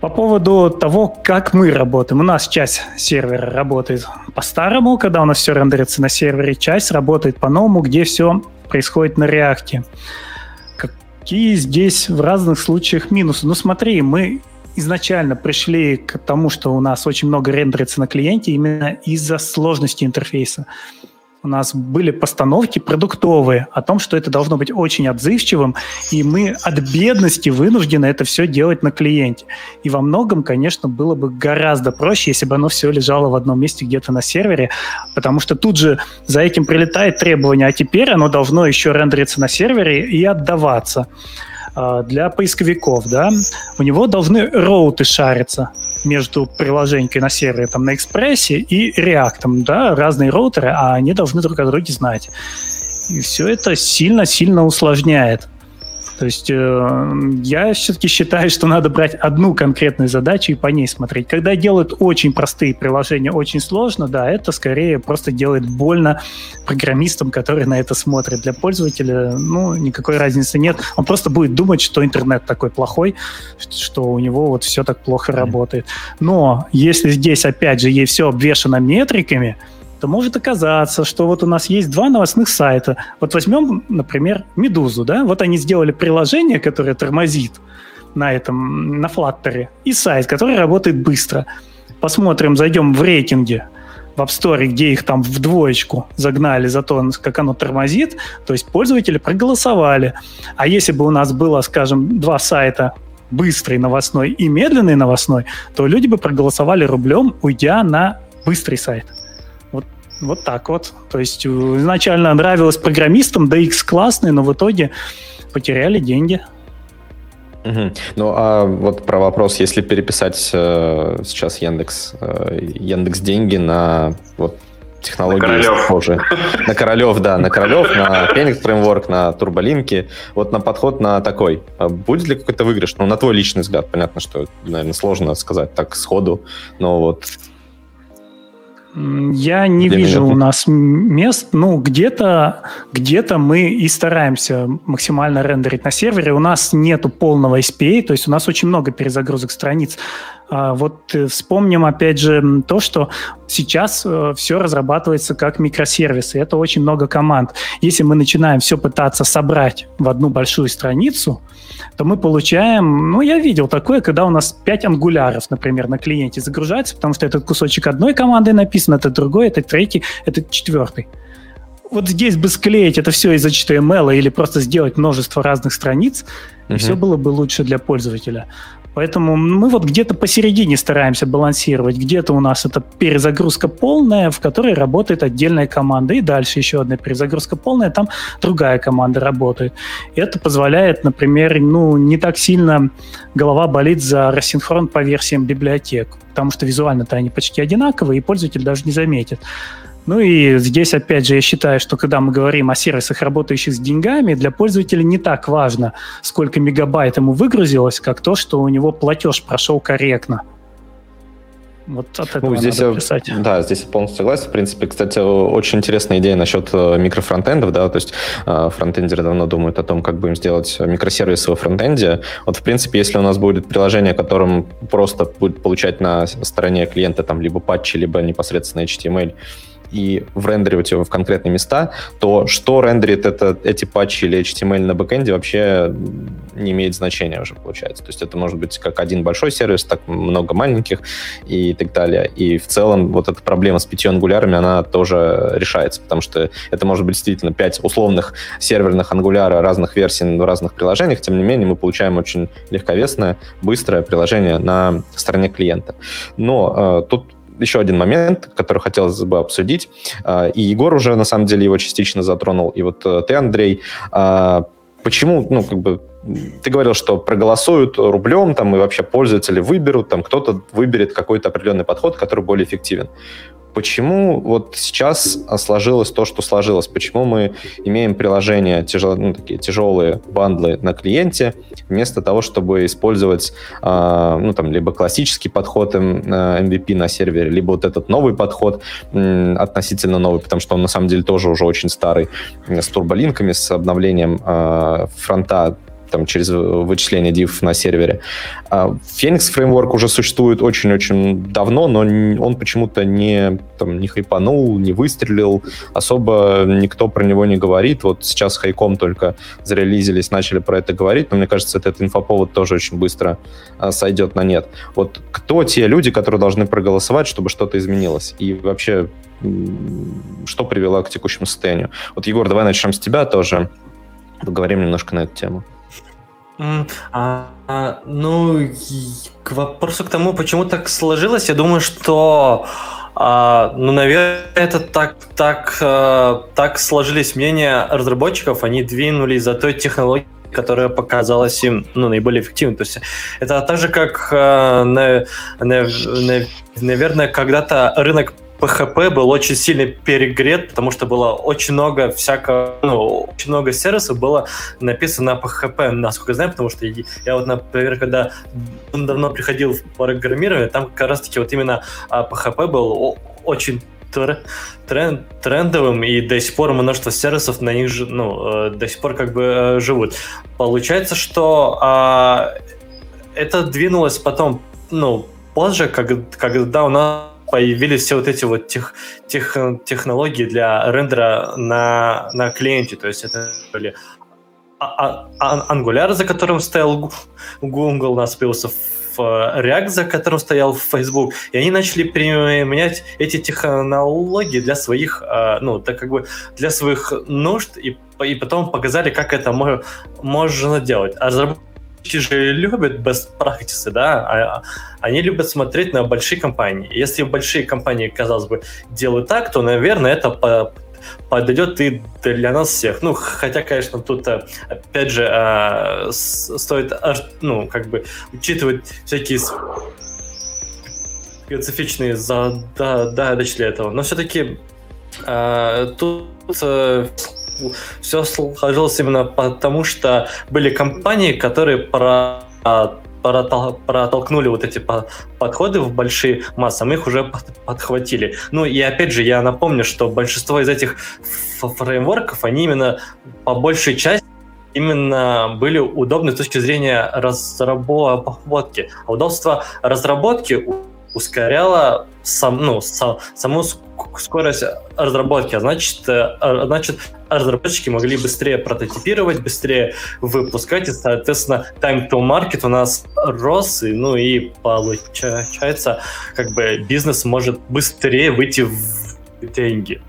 По поводу того, как мы работаем. У нас часть сервера работает по-старому, когда у нас все рендерится на сервере, часть работает по-новому, где все происходит на React е. Какие здесь в разных случаях минусы? Ну смотри, мы изначально пришли к тому, что у нас очень много рендерится на клиенте именно из-за сложности интерфейса. У нас были постановки продуктовые о том, что это должно быть очень отзывчивым, и мы от бедности вынуждены это все делать на клиенте. И во многом, конечно, было бы гораздо проще, если бы оно все лежало в одном месте где-то на сервере, потому что тут же за этим прилетает требование, а теперь оно должно еще рендериться на сервере и отдаваться. А, для поисковиков, да, у него должны роуты шариться между приложением на сервере там, на экспрессе и реактом, да, разные роутеры, а они должны друг о друге знать. И все это сильно-сильно усложняет. То есть э, я все-таки считаю, что надо брать одну конкретную задачу и по ней смотреть. Когда делают очень простые приложения, очень сложно, да, это скорее просто делает больно программистам, которые на это смотрят. Для пользователя, ну, никакой разницы нет. Он просто будет думать, что интернет такой плохой, что у него вот все так плохо работает. Но если здесь, опять же, ей все обвешено метриками, то может оказаться, что вот у нас есть два новостных сайта. Вот возьмем, например, Медузу, да, вот они сделали приложение, которое тормозит на этом, на Flutter, и сайт, который работает быстро. Посмотрим, зайдем в рейтинге в App Store, где их там в двоечку загнали за то, как оно тормозит, то есть пользователи проголосовали. А если бы у нас было, скажем, два сайта, быстрый новостной и медленный новостной, то люди бы проголосовали рублем, уйдя на быстрый сайт. Вот так вот. То есть э, изначально нравилось программистам, да X классный, но в итоге потеряли деньги.
Угу. Ну, а вот про вопрос, если переписать э, сейчас Яндекс, э, Яндекс деньги на вот, технологии на Королев. похожие. На Королев, да, на Королев, на Phoenix Framework, на Турболинки. Вот на подход на такой. А будет ли какой-то выигрыш? Ну, на твой личный взгляд, понятно, что, наверное, сложно сказать так сходу, но вот
я не Для вижу меня... у нас мест. Ну, где-то где мы и стараемся максимально рендерить на сервере. У нас нету полного SPA, то есть у нас очень много перезагрузок страниц. А вот э, вспомним опять же то, что сейчас э, все разрабатывается как микросервисы. Это очень много команд. Если мы начинаем все пытаться собрать в одну большую страницу, то мы получаем, ну, я видел такое, когда у нас 5 ангуляров, например, на клиенте загружается, потому что этот кусочек одной команды написан, это другой, это третий, это четвертый. Вот здесь бы склеить это все из HTML или просто сделать множество разных страниц, и все было бы лучше для пользователя. Поэтому мы вот где-то посередине стараемся балансировать. Где-то у нас это перезагрузка полная, в которой работает отдельная команда. И дальше еще одна перезагрузка полная, там другая команда работает. И это позволяет, например, ну, не так сильно голова болит за рассинхрон по версиям библиотек, потому что визуально-то они почти одинаковые, и пользователь даже не заметит. Ну и здесь, опять же, я считаю, что когда мы говорим о сервисах, работающих с деньгами, для пользователя не так важно, сколько мегабайт ему выгрузилось, как то, что у него платеж прошел корректно.
Вот от этого ну, здесь надо писать. Да, здесь я полностью согласен. В принципе, кстати, очень интересная идея насчет э, микрофронтендов, да, то есть э, фронтендеры давно думают о том, как будем сделать микросервисы во фронтенде. Вот, в принципе, если у нас будет приложение, которым просто будет получать на стороне клиента там либо патчи, либо непосредственно HTML, и врендеривать его в конкретные места, то что рендерит это, эти патчи или HTML на бэкэнде вообще не имеет значения уже, получается. То есть это может быть как один большой сервис, так много маленьких и так далее. И в целом вот эта проблема с пятью ангулярами, она тоже решается, потому что это может быть действительно пять условных серверных ангуляра разных версий в разных приложениях, тем не менее мы получаем очень легковесное, быстрое приложение на стороне клиента. Но э, тут еще один момент, который хотелось бы обсудить, а, и Егор уже, на самом деле, его частично затронул, и вот э, ты, Андрей, а, почему, ну, как бы, ты говорил, что проголосуют рублем, там, и вообще пользователи выберут, там, кто-то выберет какой-то определенный подход, который более эффективен. Почему вот сейчас сложилось то, что сложилось? Почему мы имеем приложения, тяжел, ну, такие тяжелые бандлы на клиенте, вместо того, чтобы использовать э, ну, там, либо классический подход MVP на сервере, либо вот этот новый подход, э, относительно новый, потому что он на самом деле тоже уже очень старый, с турболинками, с обновлением э, фронта там, через вычисление div на сервере. А Phoenix фреймворк уже существует очень-очень давно, но он почему-то не, там, не хайпанул, не выстрелил, особо никто про него не говорит. Вот сейчас хайком только зарелизились, начали про это говорить, но мне кажется, этот инфоповод тоже очень быстро а, сойдет на нет. Вот кто те люди, которые должны проголосовать, чтобы что-то изменилось? И вообще, что привело к текущему состоянию? Вот, Егор, давай начнем с тебя тоже. Поговорим немножко на эту тему.
А, а, ну, к вопросу к тому, почему так сложилось, я думаю, что а, ну, наверное, это так, так, а, так сложились мнения разработчиков, они двинулись за той технологией, которая показалась им ну, наиболее эффективной. То есть это так же, как, э, на, на, на, наверное, когда-то рынок PHP был очень сильно перегрет, потому что было очень много всякого, ну, очень много сервисов было написано на PHP, насколько я знаю, потому что я вот, например, когда давно приходил в программирование, там как раз-таки вот именно PHP а, был очень тренд, трендовым, и до сих пор множество сервисов на них ну, э, до сих пор как бы э, живут. Получается, что а, это двинулось потом, ну, позже, как, когда у нас появились все вот эти вот тех, тех, технологии для рендера на, на клиенте. То есть это были а, а, Angular, за которым стоял Google, у нас появился React, за которым стоял Facebook, и они начали применять эти технологии для своих, а, ну, так как бы для своих нужд, и, и потом показали, как это можно делать. А разработчики же любят best practices, да, а, они любят смотреть на большие компании. Если большие компании, казалось бы, делают так, то, наверное, это по подойдет и для нас всех. Ну, хотя, конечно, тут, э, опять же, а, стоит, ну, как бы, учитывать всякие специфичные задачи для этого. Но все-таки а, тут э, все сложилось именно потому, что были компании, которые про протолкнули вот эти подходы в большие массы, а мы их уже подхватили. Ну и опять же, я напомню, что большинство из этих фреймворков, они именно по большей части именно были удобны с точки зрения разработки. А удобство разработки ускоряло сам, ну, сам, саму скорость разработки, а значит, э, а значит, разработчики могли быстрее прототипировать, быстрее выпускать, и, соответственно, time to market у нас рос, и, ну и получается, как бы бизнес может быстрее выйти в деньги.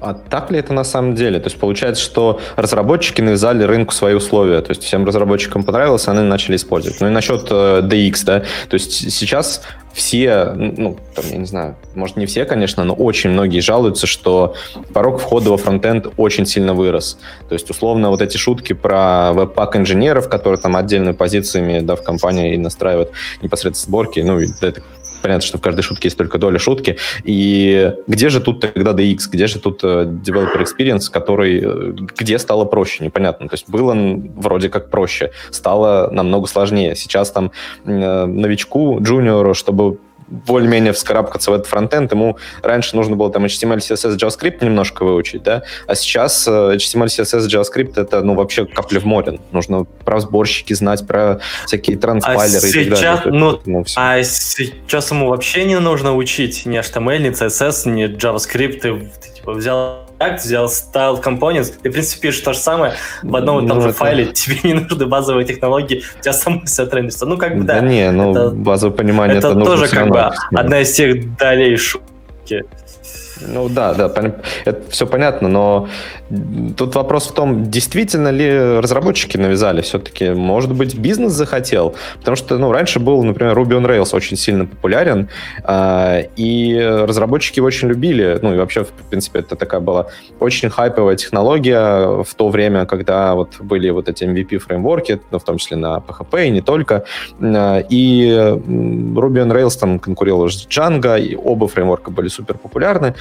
А так ли это на самом деле? То есть получается, что разработчики навязали рынку свои условия. То есть всем разработчикам понравилось, они начали использовать. Ну и насчет э, DX, да. То есть сейчас все, ну, там, я не знаю, может, не все, конечно, но очень многие жалуются, что порог входа во фронтенд очень сильно вырос. То есть, условно, вот эти шутки про веб-пак инженеров, которые там отдельными позициями, да, в компании настраивают непосредственно сборки, ну, это понятно, что в каждой шутке есть только доля шутки. И где же тут тогда DX, где же тут uh, developer experience, который, uh, где стало проще, непонятно. То есть было вроде как проще, стало намного сложнее. Сейчас там uh, новичку, джуниору, чтобы более-менее вскарабкаться в этот фронтенд, ему раньше нужно было там HTML, CSS, JavaScript немножко выучить, да, а сейчас э, HTML, CSS, JavaScript это, ну, вообще капля в море. Нужно про сборщики знать, про всякие транспайлеры а и так
далее. Ну, ну, а сейчас ему вообще не нужно учить ни HTML, ни CSS, ни JavaScript. Ты, типа, взял React, взял Style Components, ты, в принципе, пишешь то же самое в одном и том ну, же это... файле, [LAUGHS] тебе не нужны базовые технологии, у тебя само все трендится. Ну, как бы, да.
Да не, ну, это, базовое понимание
это, это тоже как бы одна из тех долей шутки.
Ну да, да, это все понятно, но тут вопрос в том, действительно ли разработчики навязали все-таки. Может быть, бизнес захотел, потому что, ну, раньше был, например, Ruby on Rails очень сильно популярен, э, и разработчики его очень любили, ну и вообще, в принципе, это такая была очень хайповая технология в то время, когда вот были вот эти MVP фреймворки, ну, в том числе на PHP и не только, э, и Ruby on Rails там конкурировал с Django, и оба фреймворка были супер популярны,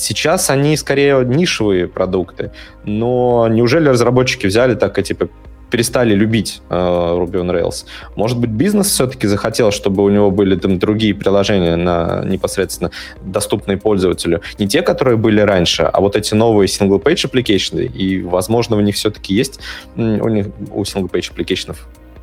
Сейчас они скорее нишевые продукты, но неужели разработчики взяли так и типа перестали любить э, Ruby on Rails. Может быть, бизнес все-таки захотел, чтобы у него были там другие приложения на непосредственно доступные пользователю. Не те, которые были раньше, а вот эти новые single-page application, и, возможно, у них все-таки есть, у них у single-page application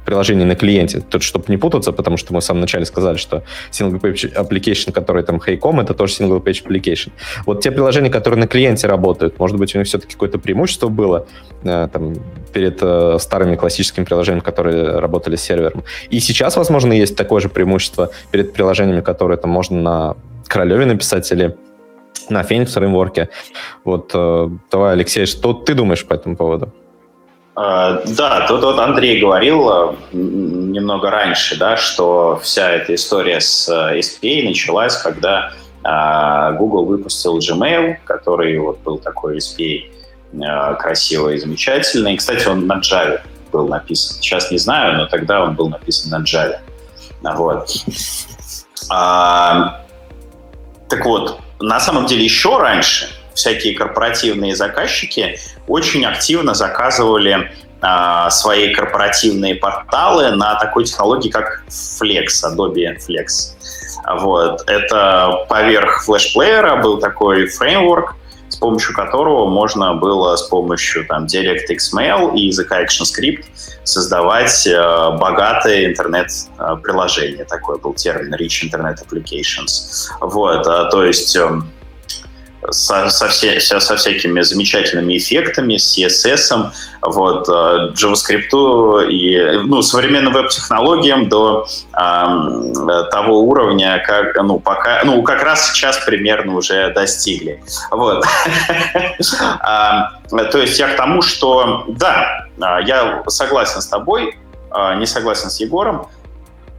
приложение на клиенте. Тут, чтобы не путаться, потому что мы в самом начале сказали, что single page application, который там Haycom, это тоже single page application. Вот те приложения, которые на клиенте работают, может быть, у них все-таки какое-то преимущество было э, там, перед э, старыми классическими приложениями, которые работали с сервером. И сейчас, возможно, есть такое же преимущество перед приложениями, которые там можно на Королеве написать или на Phoenix фреймворке. Вот, э, давай, Алексей, что ты думаешь по этому поводу?
А, да, тут вот Андрей говорил а, немного раньше, да, что вся эта история с а, SPA началась, когда Google выпустил Gmail, который вот был такой SPA красивый и замечательный. И, кстати, он на Java был написан. Сейчас не знаю, но тогда он был написан на Java. Вот. А, так вот, на самом деле еще раньше всякие корпоративные заказчики очень активно заказывали а, свои корпоративные порталы на такой технологии, как Flex, Adobe Flex. Вот. Это поверх флешплеера был такой фреймворк, с помощью которого можно было с помощью там, DirectXML и языка ActionScript создавать э, богатые интернет-приложения. Такой был термин Rich Internet Applications. Вот, а, то есть э, со, со, все, со всякими замечательными эффектами, с CSS, вот, э, JavaScript и ну, современным веб-технологиям до э, того уровня, как, ну, пока, ну, как раз сейчас примерно уже достигли. Вот. [LAUGHS] То есть я к тому, что да, а, я согласен с тобой, а, не согласен с Егором,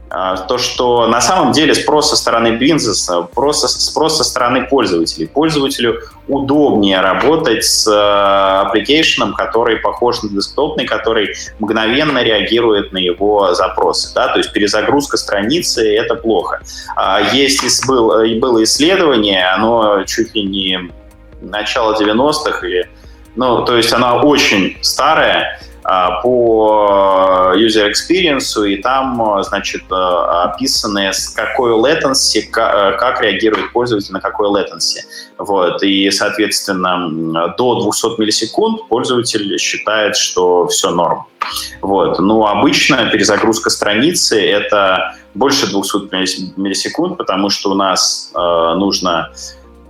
то, что на самом деле спрос со стороны бизнеса, спрос, со стороны пользователей. Пользователю удобнее работать с application, который похож на десктопный, который мгновенно реагирует на его запросы. Да? То есть перезагрузка страницы — это плохо. А есть было, было исследование, оно чуть ли не начало 90-х, или, ну, то есть оно очень старое, а, по user experience, и там, значит, э, описаны, с какой latency, э, как реагирует пользователь на какой latency. Вот. И, соответственно, до 200 миллисекунд пользователь считает, что все норм. Вот. Но обычно перезагрузка страницы — это больше 200 миллисекунд, потому что у нас э, нужно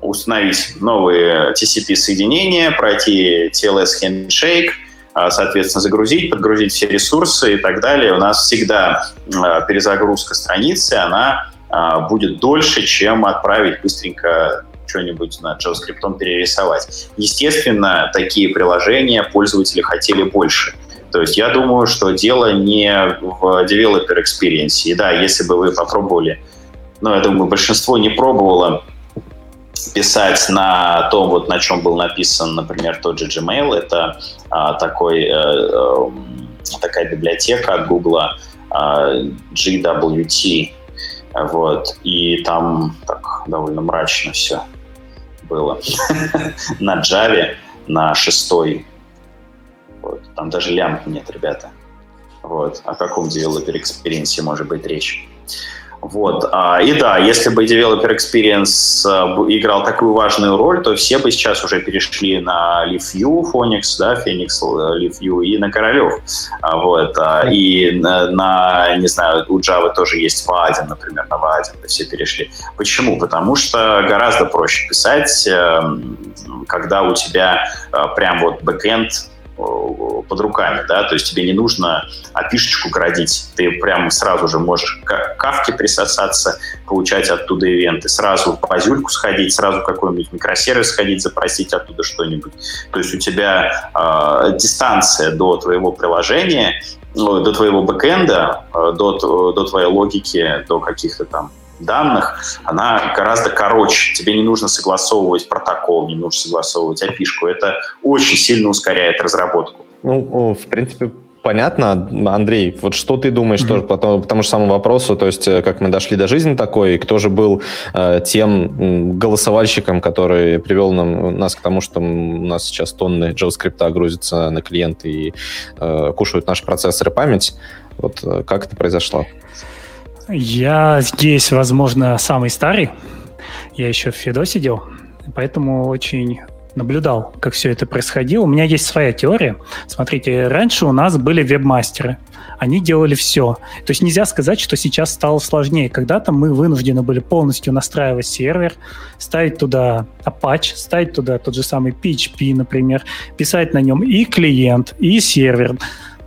установить новые TCP-соединения, пройти TLS handshake — а, соответственно, загрузить, подгрузить все ресурсы и так далее. У нас всегда а, перезагрузка страницы, она а, будет дольше, чем отправить быстренько что-нибудь на JavaScript перерисовать. Естественно, такие приложения пользователи хотели больше. То есть я думаю, что дело не в developer experience. И да, если бы вы попробовали, ну, я думаю, большинство не пробовало писать на том, вот на чем был написан, например, тот же Gmail. Это а, такой, э, э, такая библиотека от Google а, GWT. Вот. И там так довольно мрачно все было. [LAUGHS] на Java, на шестой. Там даже лямп нет, ребята. Вот. О каком developer experience может быть речь? Вот. А, и да, если бы Developer Experience э, играл такую важную роль, то все бы сейчас уже перешли на LeafView, Phoenix, да, Phoenix, э, LeafView и на Королев. А, вот. А, и на, не знаю, у Java тоже есть V1, например, на V1 все перешли. Почему? Потому что гораздо проще писать, э, когда у тебя прям вот бэкэнд под руками, да, то есть тебе не нужно опишечку градить, ты прямо сразу же можешь к кавке присосаться, получать оттуда ивенты, сразу в базюльку сходить, сразу какой-нибудь микросервис сходить, запросить оттуда что-нибудь. То есть у тебя э, дистанция до твоего приложения, ну, до твоего бэкэнда, э, до, до твоей логики, до каких-то там данных, она гораздо короче. Тебе не нужно согласовывать протокол, не нужно согласовывать опишку. Это очень сильно ускоряет разработку.
Ну, в принципе, Понятно, Андрей, вот что ты думаешь mm-hmm. тоже по, по тому же самому вопросу, то есть э, как мы дошли до жизни такой, кто же был э, тем голосовальщиком, который привел нам, нас к тому, что у нас сейчас тонны JavaScript грузятся на клиенты и э, кушают наши процессоры память. Вот э, как это произошло?
Я здесь, возможно, самый старый. Я еще в Фидо сидел, поэтому очень наблюдал, как все это происходило. У меня есть своя теория. Смотрите, раньше у нас были вебмастеры. Они делали все. То есть нельзя сказать, что сейчас стало сложнее. Когда-то мы вынуждены были полностью настраивать сервер, ставить туда Apache, ставить туда тот же самый PHP, например, писать на нем и клиент, и сервер.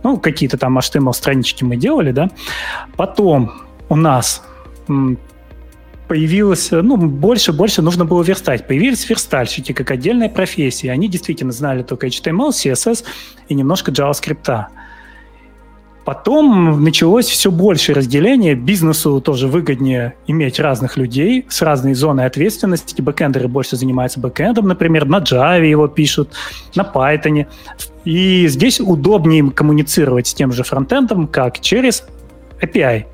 Ну, какие-то там HTML-странички мы делали, да. Потом у нас появилось, ну, больше-больше нужно было верстать. Появились верстальщики как отдельная профессия. Они действительно знали только HTML, CSS и немножко JavaScript. Потом началось все больше разделение. Бизнесу тоже выгоднее иметь разных людей с разной зоной ответственности. Бэкэндеры больше занимаются бэкэндом, например, на Java его пишут, на Python. И здесь удобнее коммуницировать с тем же фронтендом, как через API.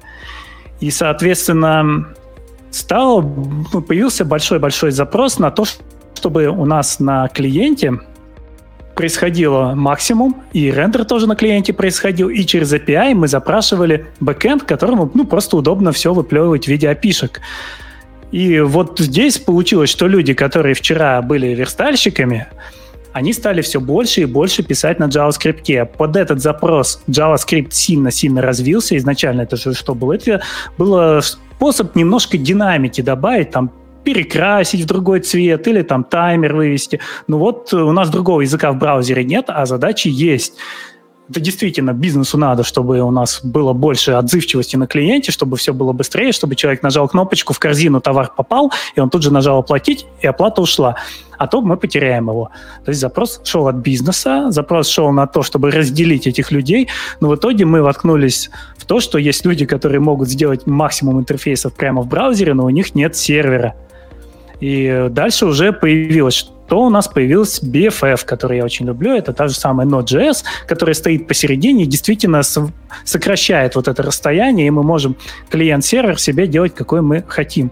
И, соответственно, стал, ну, появился большой-большой запрос на то, чтобы у нас на клиенте происходило максимум, и рендер тоже на клиенте происходил, и через API мы запрашивали бэкэнд, которому ну, просто удобно все выплевывать в виде опишек. И вот здесь получилось, что люди, которые вчера были верстальщиками, они стали все больше и больше писать на JavaScript. Под этот запрос JavaScript сильно-сильно развился. Изначально это же что было? Это было способ немножко динамики добавить, там перекрасить в другой цвет или там таймер вывести. Ну вот у нас другого языка в браузере нет, а задачи есть это действительно бизнесу надо, чтобы у нас было больше отзывчивости на клиенте, чтобы все было быстрее, чтобы человек нажал кнопочку, в корзину товар попал, и он тут же нажал оплатить, и оплата ушла. А то мы потеряем его. То есть запрос шел от бизнеса, запрос шел на то, чтобы разделить этих людей, но в итоге мы воткнулись в то, что есть люди, которые могут сделать максимум интерфейсов прямо в браузере, но у них нет сервера. И дальше уже появилось, то у нас появился BFF, который я очень люблю. Это та же самая Node.js, которая стоит посередине и действительно сокращает вот это расстояние, и мы можем клиент-сервер себе делать, какой мы хотим.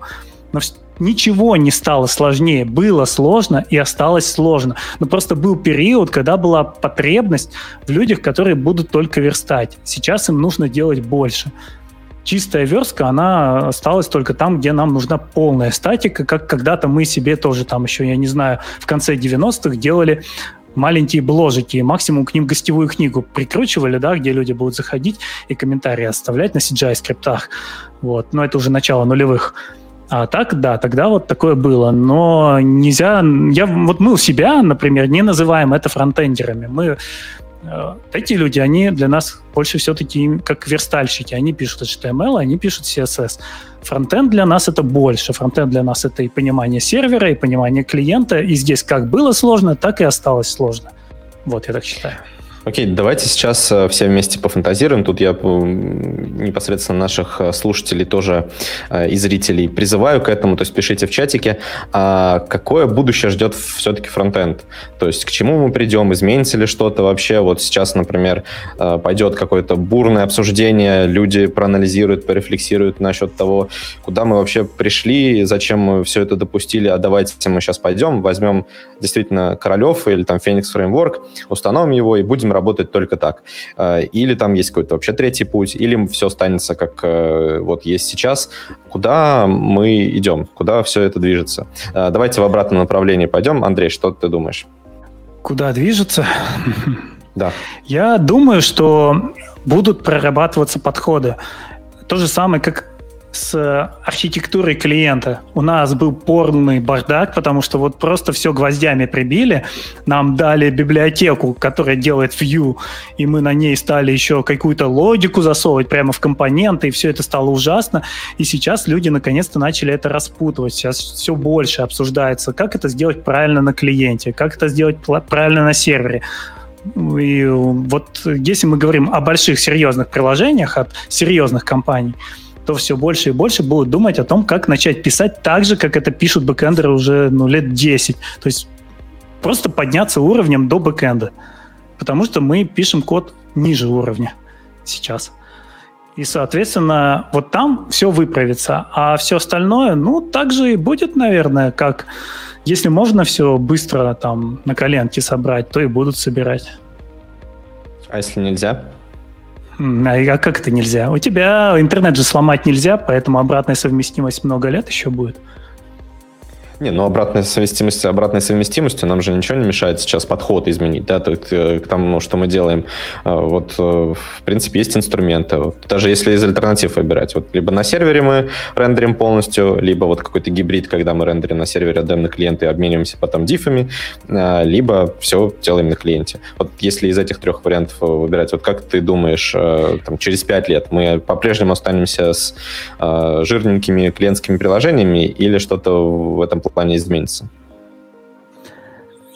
Но ничего не стало сложнее. Было сложно и осталось сложно. Но просто был период, когда была потребность в людях, которые будут только верстать. Сейчас им нужно делать больше чистая верстка, она осталась только там, где нам нужна полная статика, как когда-то мы себе тоже там еще, я не знаю, в конце 90-х делали маленькие бложики, максимум к ним гостевую книгу прикручивали, да, где люди будут заходить и комментарии оставлять на CGI-скриптах. Вот. Но это уже начало нулевых. А так, да, тогда вот такое было. Но нельзя... Я, вот мы у себя, например, не называем это фронтендерами. Мы Э, эти люди, они для нас больше все-таки как верстальщики. Они пишут HTML, они пишут CSS. Фронтенд для нас это больше. Фронтенд для нас это и понимание сервера, и понимание клиента. И здесь как было сложно, так и осталось сложно. Вот, я так считаю.
Окей, давайте сейчас э, все вместе пофантазируем. Тут я непосредственно наших э, слушателей тоже э, и зрителей призываю к этому, то есть пишите в чатике, а какое будущее ждет все-таки фронтенд? То есть к чему мы придем, изменится ли что-то вообще? Вот сейчас, например, пойдет какое-то бурное обсуждение, люди проанализируют, порефлексируют насчет того, куда мы вообще пришли, зачем мы все это допустили, а давайте мы сейчас пойдем, возьмем действительно Королев или там Феникс Фреймворк, установим его и будем работать только так. Э, или там есть какой-то вообще третий путь, или все останется как э, вот есть сейчас. Куда мы идем? Куда все это движется? Э, давайте в обратном направлении пойдем. Андрей, что ты думаешь?
Куда движется?
Да.
Я думаю, что будут прорабатываться подходы. То же самое, как с архитектурой клиента. У нас был порный бардак, потому что вот просто все гвоздями прибили. Нам дали библиотеку, которая делает Vue, и мы на ней стали еще какую-то логику засовывать прямо в компоненты, и все это стало ужасно. И сейчас люди наконец-то начали это распутывать. Сейчас все больше обсуждается, как это сделать правильно на клиенте, как это сделать правильно на сервере. И вот если мы говорим о больших серьезных приложениях от серьезных компаний, то все больше и больше будут думать о том, как начать писать так же, как это пишут бэкэндеры уже ну, лет 10. То есть просто подняться уровнем до бэкэнда. Потому что мы пишем код ниже уровня сейчас. И, соответственно, вот там все выправится. А все остальное, ну, так же и будет, наверное, как если можно все быстро там на коленке собрать, то и будут собирать.
А если нельзя?
А как это нельзя? У тебя интернет же сломать нельзя, поэтому обратная совместимость много лет еще будет.
Не, ну обратная совместимость, обратной совместимостью нам же ничего не мешает сейчас подход изменить, да, то, к, э, к тому, что мы делаем. А, вот, э, в принципе, есть инструменты. Даже если из альтернатив выбирать, вот либо на сервере мы рендерим полностью, либо вот какой-то гибрид, когда мы рендерим на сервере, отдаем на клиента и обмениваемся потом дифами, либо все делаем на клиенте. Вот если из этих трех вариантов выбирать, вот как ты думаешь, э, там, через пять лет мы по-прежнему останемся с жирненькими клиентскими приложениями или что-то в этом плане изменится?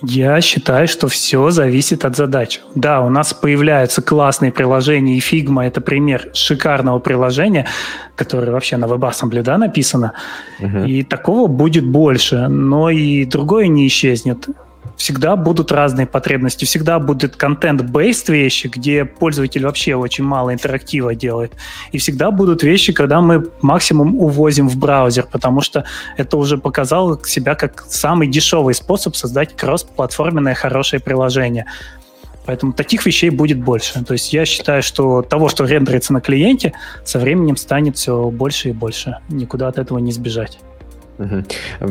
Я считаю, что все зависит от задач. Да, у нас появляются классные приложения, и Figma — это пример шикарного приложения, которое вообще на WebAssembly да, написано. Угу. И такого будет больше, но и другое не исчезнет всегда будут разные потребности, всегда будет контент-бейст вещи, где пользователь вообще очень мало интерактива делает. И всегда будут вещи, когда мы максимум увозим в браузер, потому что это уже показало себя как самый дешевый способ создать кросс-платформенное хорошее приложение. Поэтому таких вещей будет больше. То есть я считаю, что того, что рендерится на клиенте, со временем станет все больше и больше. Никуда от этого не сбежать.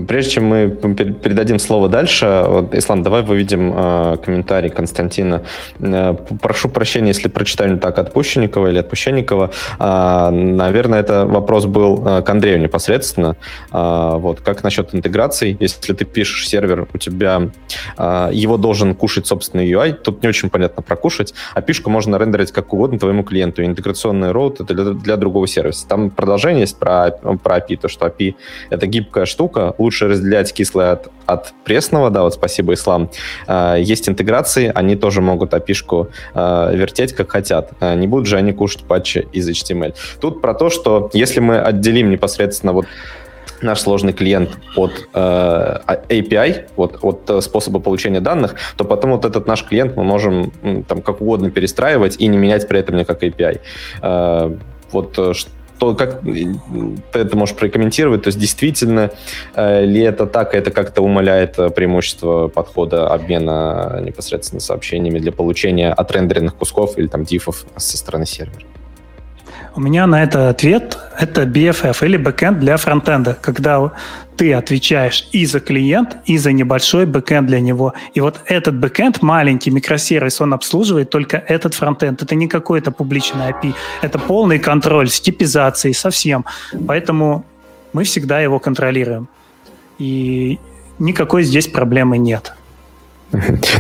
Прежде чем мы передадим слово дальше, вот, Ислам, давай выведем э, комментарий Константина. Э, прошу прощения, если прочитаю не так от Пущенникова или от Пущенникова. Э, наверное, это вопрос был э, к Андрею непосредственно. Э, вот, как насчет интеграции? Если ты пишешь сервер, у тебя э, его должен кушать собственный UI, тут не очень понятно прокушать, а пишку можно рендерить как угодно твоему клиенту. Интеграционный роут — это для, для другого сервиса. Там продолжение есть про, про API, то, что API — это гибкая гибкая штука. Лучше разделять кислое от, от пресного, да, вот спасибо, Ислам. Э, есть интеграции, они тоже могут api э, вертеть как хотят. Э, не будут же они кушать патчи из HTML. Тут про то, что если мы отделим непосредственно вот наш сложный клиент от э, API, вот, от способа получения данных, то потом вот этот наш клиент мы можем там как угодно перестраивать и не менять при этом никак API. Э, вот то как ты это можешь прокомментировать? То есть действительно э, ли это так, это как-то умаляет э, преимущество подхода обмена непосредственно сообщениями для получения отрендеренных кусков или там дифов со стороны сервера?
У меня на это ответ – это BFF или бэкэнд для фронтенда, когда ты отвечаешь и за клиент, и за небольшой бэкэнд для него. И вот этот бэкэнд, маленький микросервис, он обслуживает только этот фронтенд. Это не какой-то публичный API, это полный контроль с типизацией, совсем. Поэтому мы всегда его контролируем. И никакой здесь проблемы нет.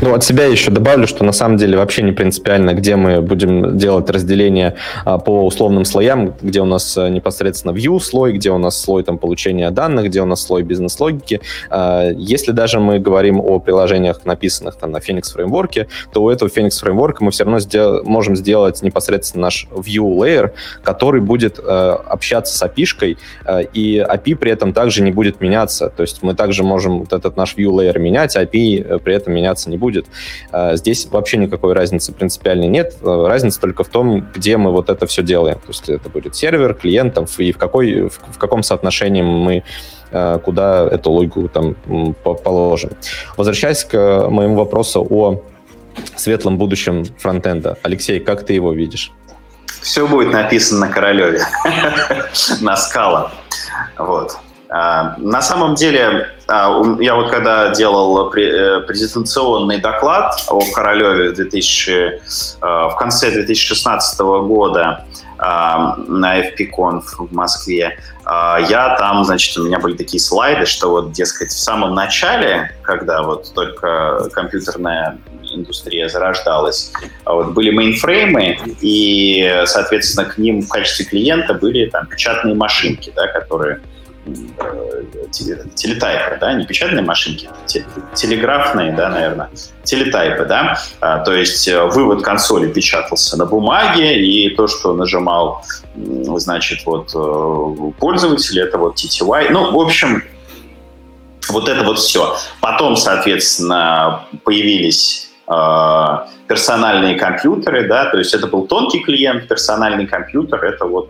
Ну, от себя еще добавлю, что на самом деле вообще не принципиально, где мы будем делать разделение а, по условным слоям, где у нас а, непосредственно view слой, где у нас слой там, получения данных, где у нас слой бизнес-логики. А, если даже мы говорим о приложениях, написанных там, на Phoenix фреймворке, то у этого Phoenix фреймворка мы все равно сдел- можем сделать непосредственно наш view layer, который будет а, общаться с API-шкой, а, и API при этом также не будет меняться. То есть мы также можем вот этот наш view layer менять, а API э, при этом меняться не будет. А, здесь вообще никакой разницы принципиальной нет. А, разница только в том, где мы вот это все делаем. То есть это будет сервер, клиентов и в, какой, в, в каком соотношении мы а, куда эту логику там положим. Возвращаясь к моему вопросу о светлом будущем фронтенда. Алексей, как ты его видишь?
Все будет написано на Королеве, [LAUGHS] на скала. Вот. На самом деле, я вот когда делал э, презентационный доклад о Королеве в, 2000, а, в конце 2016 года на FPConf в Москве, я там, значит, у меня были такие слайды, что вот, дескать, в самом начале, когда вот только компьютерная индустрия зарождалась, вот, были мейнфреймы, и, соответственно, к ним в качестве клиента были там печатные машинки, да, которые телетайпы, да, не печатные машинки, телеграфные, да, наверное, телетайпы, да, а, то есть э, вывод консоли печатался на бумаге, и то, что нажимал, значит, вот э, пользователь, это вот TTY, ну, в общем, вот это вот все. Потом, соответственно, появились э, персональные компьютеры, да, то есть это был тонкий клиент, персональный компьютер, это вот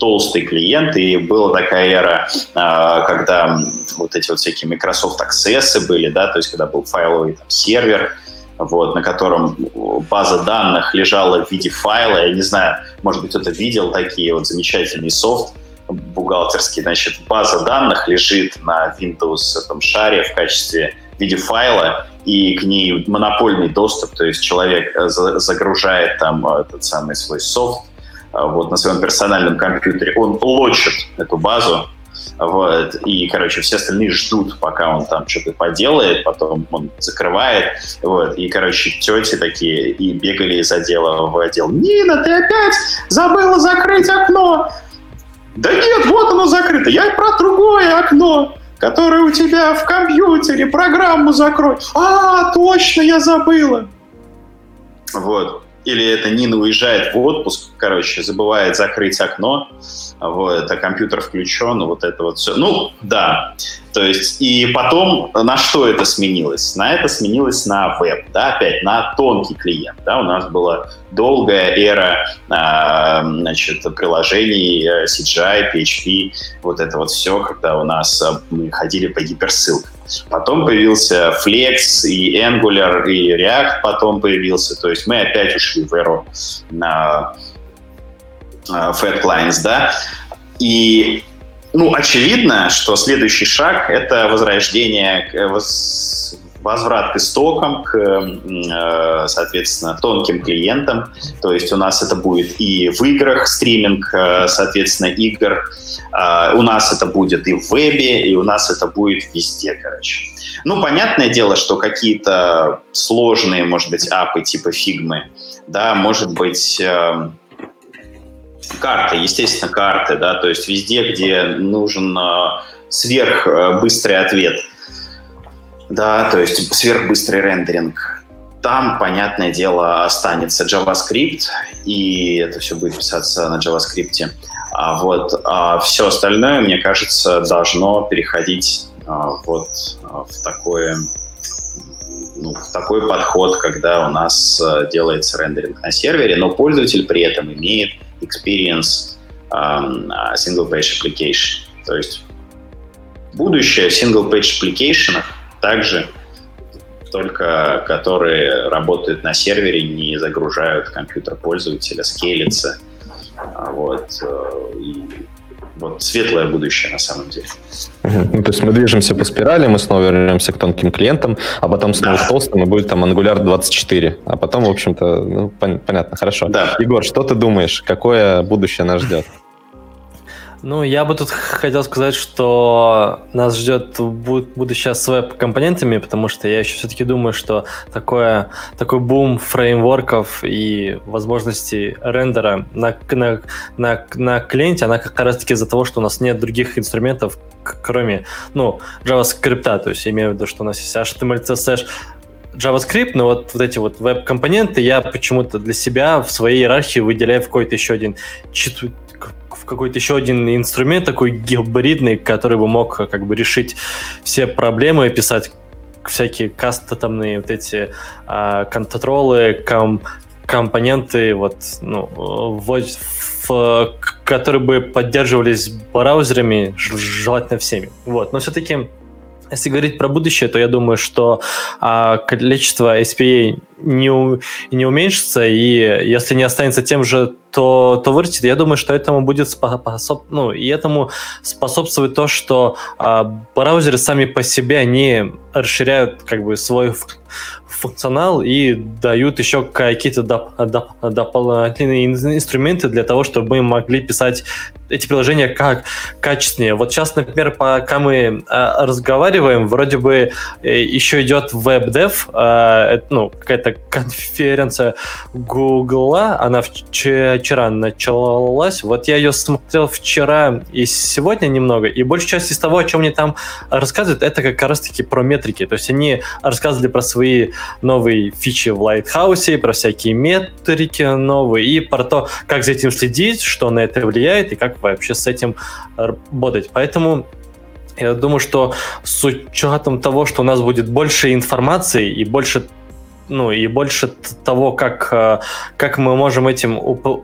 толстый клиент, и была такая эра, а, когда вот эти вот всякие Microsoft Access были, да, то есть когда был файловый там, сервер, вот, на котором база данных лежала в виде файла. Я не знаю, может быть, кто-то видел такие вот замечательный софт бухгалтерский. Значит, база данных лежит на Windows этом шаре в качестве в виде файла, и к ней монопольный доступ, то есть человек э, загружает там этот самый свой софт, вот, на своем персональном компьютере, он лочит эту базу, вот, и, короче, все остальные ждут, пока он там что-то поделает, потом он закрывает, вот, и, короче, тети такие и бегали из отдела в отдел. «Нина, ты опять забыла закрыть окно!» «Да нет, вот оно закрыто, я про другое окно!» которое у тебя в компьютере, программу закрой. А, точно, я забыла. Вот или это Нина уезжает в отпуск, короче, забывает закрыть окно, вот, а компьютер включен, вот это вот все. Ну, да. То есть, и потом на что это сменилось? На это сменилось на веб, да, опять, на тонкий клиент, да, у нас была долгая эра, э, значит, приложений э, CGI, PHP, вот это вот все, когда у нас э, мы ходили по гиперссылкам. Потом появился Flex и Angular, и React потом появился, то есть мы опять ушли в эру на Fat Clients, да, и ну, очевидно, что следующий шаг — это возрождение, возврат к истокам, к, э, соответственно, тонким клиентам. То есть у нас это будет и в играх стриминг, э, соответственно, игр. Э, у нас это будет и в вебе, и у нас это будет везде, короче. Ну, понятное дело, что какие-то сложные, может быть, апы типа фигмы, да, может быть, карты, естественно, карты, да, то есть везде, где нужен э, сверхбыстрый ответ, да, то есть сверхбыстрый рендеринг, там, понятное дело, останется JavaScript, и это все будет писаться на JavaScript. А вот а все остальное, мне кажется, должно переходить а, вот а, в такое ну, такой подход, когда у нас э, делается рендеринг на сервере, но пользователь при этом имеет experience um, single page application. То есть будущее single page application также только которые работают на сервере, не загружают компьютер пользователя, скейлятся. А вот, э, и вот светлое будущее на самом деле.
Ну, то есть мы движемся по спирали, мы снова вернемся к тонким клиентам, а потом снова да. к толстым, и будет там Angular 24. А потом, в общем-то, ну, пон- понятно, хорошо. Да. Егор, что ты думаешь, какое будущее нас ждет?
Ну, я бы тут [LAUGHS] хотел сказать, что нас ждет будущее с веб-компонентами, потому что я еще все-таки думаю, что такое, такой бум фреймворков и возможностей рендера на, на, на, на клиенте, она как раз-таки из-за того, что у нас нет других инструментов, кроме, ну, JavaScript, то есть я имею в виду, что у нас есть HTML, CSS, JavaScript, но вот, вот эти вот веб-компоненты я почему-то для себя в своей иерархии выделяю в какой-то еще один в какой-то еще один инструмент такой гибридный, который бы мог как бы решить все проблемы, писать всякие кастомные вот эти а, контролы, ком, компоненты, вот, ну, в, в, которые бы поддерживались браузерами, желательно всеми. Вот. Но все-таки если говорить про будущее, то я думаю, что а, количество SPA не, не уменьшится, и если не останется тем же, то, то вырастет. Я думаю, что этому будет способ, ну, и этому способствует то, что а, браузеры сами по себе, они расширяют как бы свой функционал и дают еще какие-то доп- доп- дополнительные инструменты для того, чтобы мы могли писать эти приложения как качественнее. Вот сейчас, например, пока мы э, разговариваем, вроде бы э, еще идет WebDev, э, ну, какая-то конференция Google, она вчера началась. Вот я ее смотрел вчера и сегодня немного, и большая часть из того, о чем они там рассказывают, это как раз-таки про метрики. То есть они рассказывали про свои новые фичи в Lighthouse, про всякие метрики новые, и про то, как за этим следить, что на это влияет, и как вообще с этим работать. Поэтому я думаю, что с учетом того, что у нас будет больше информации и больше ну и больше того, как, э, как мы можем этим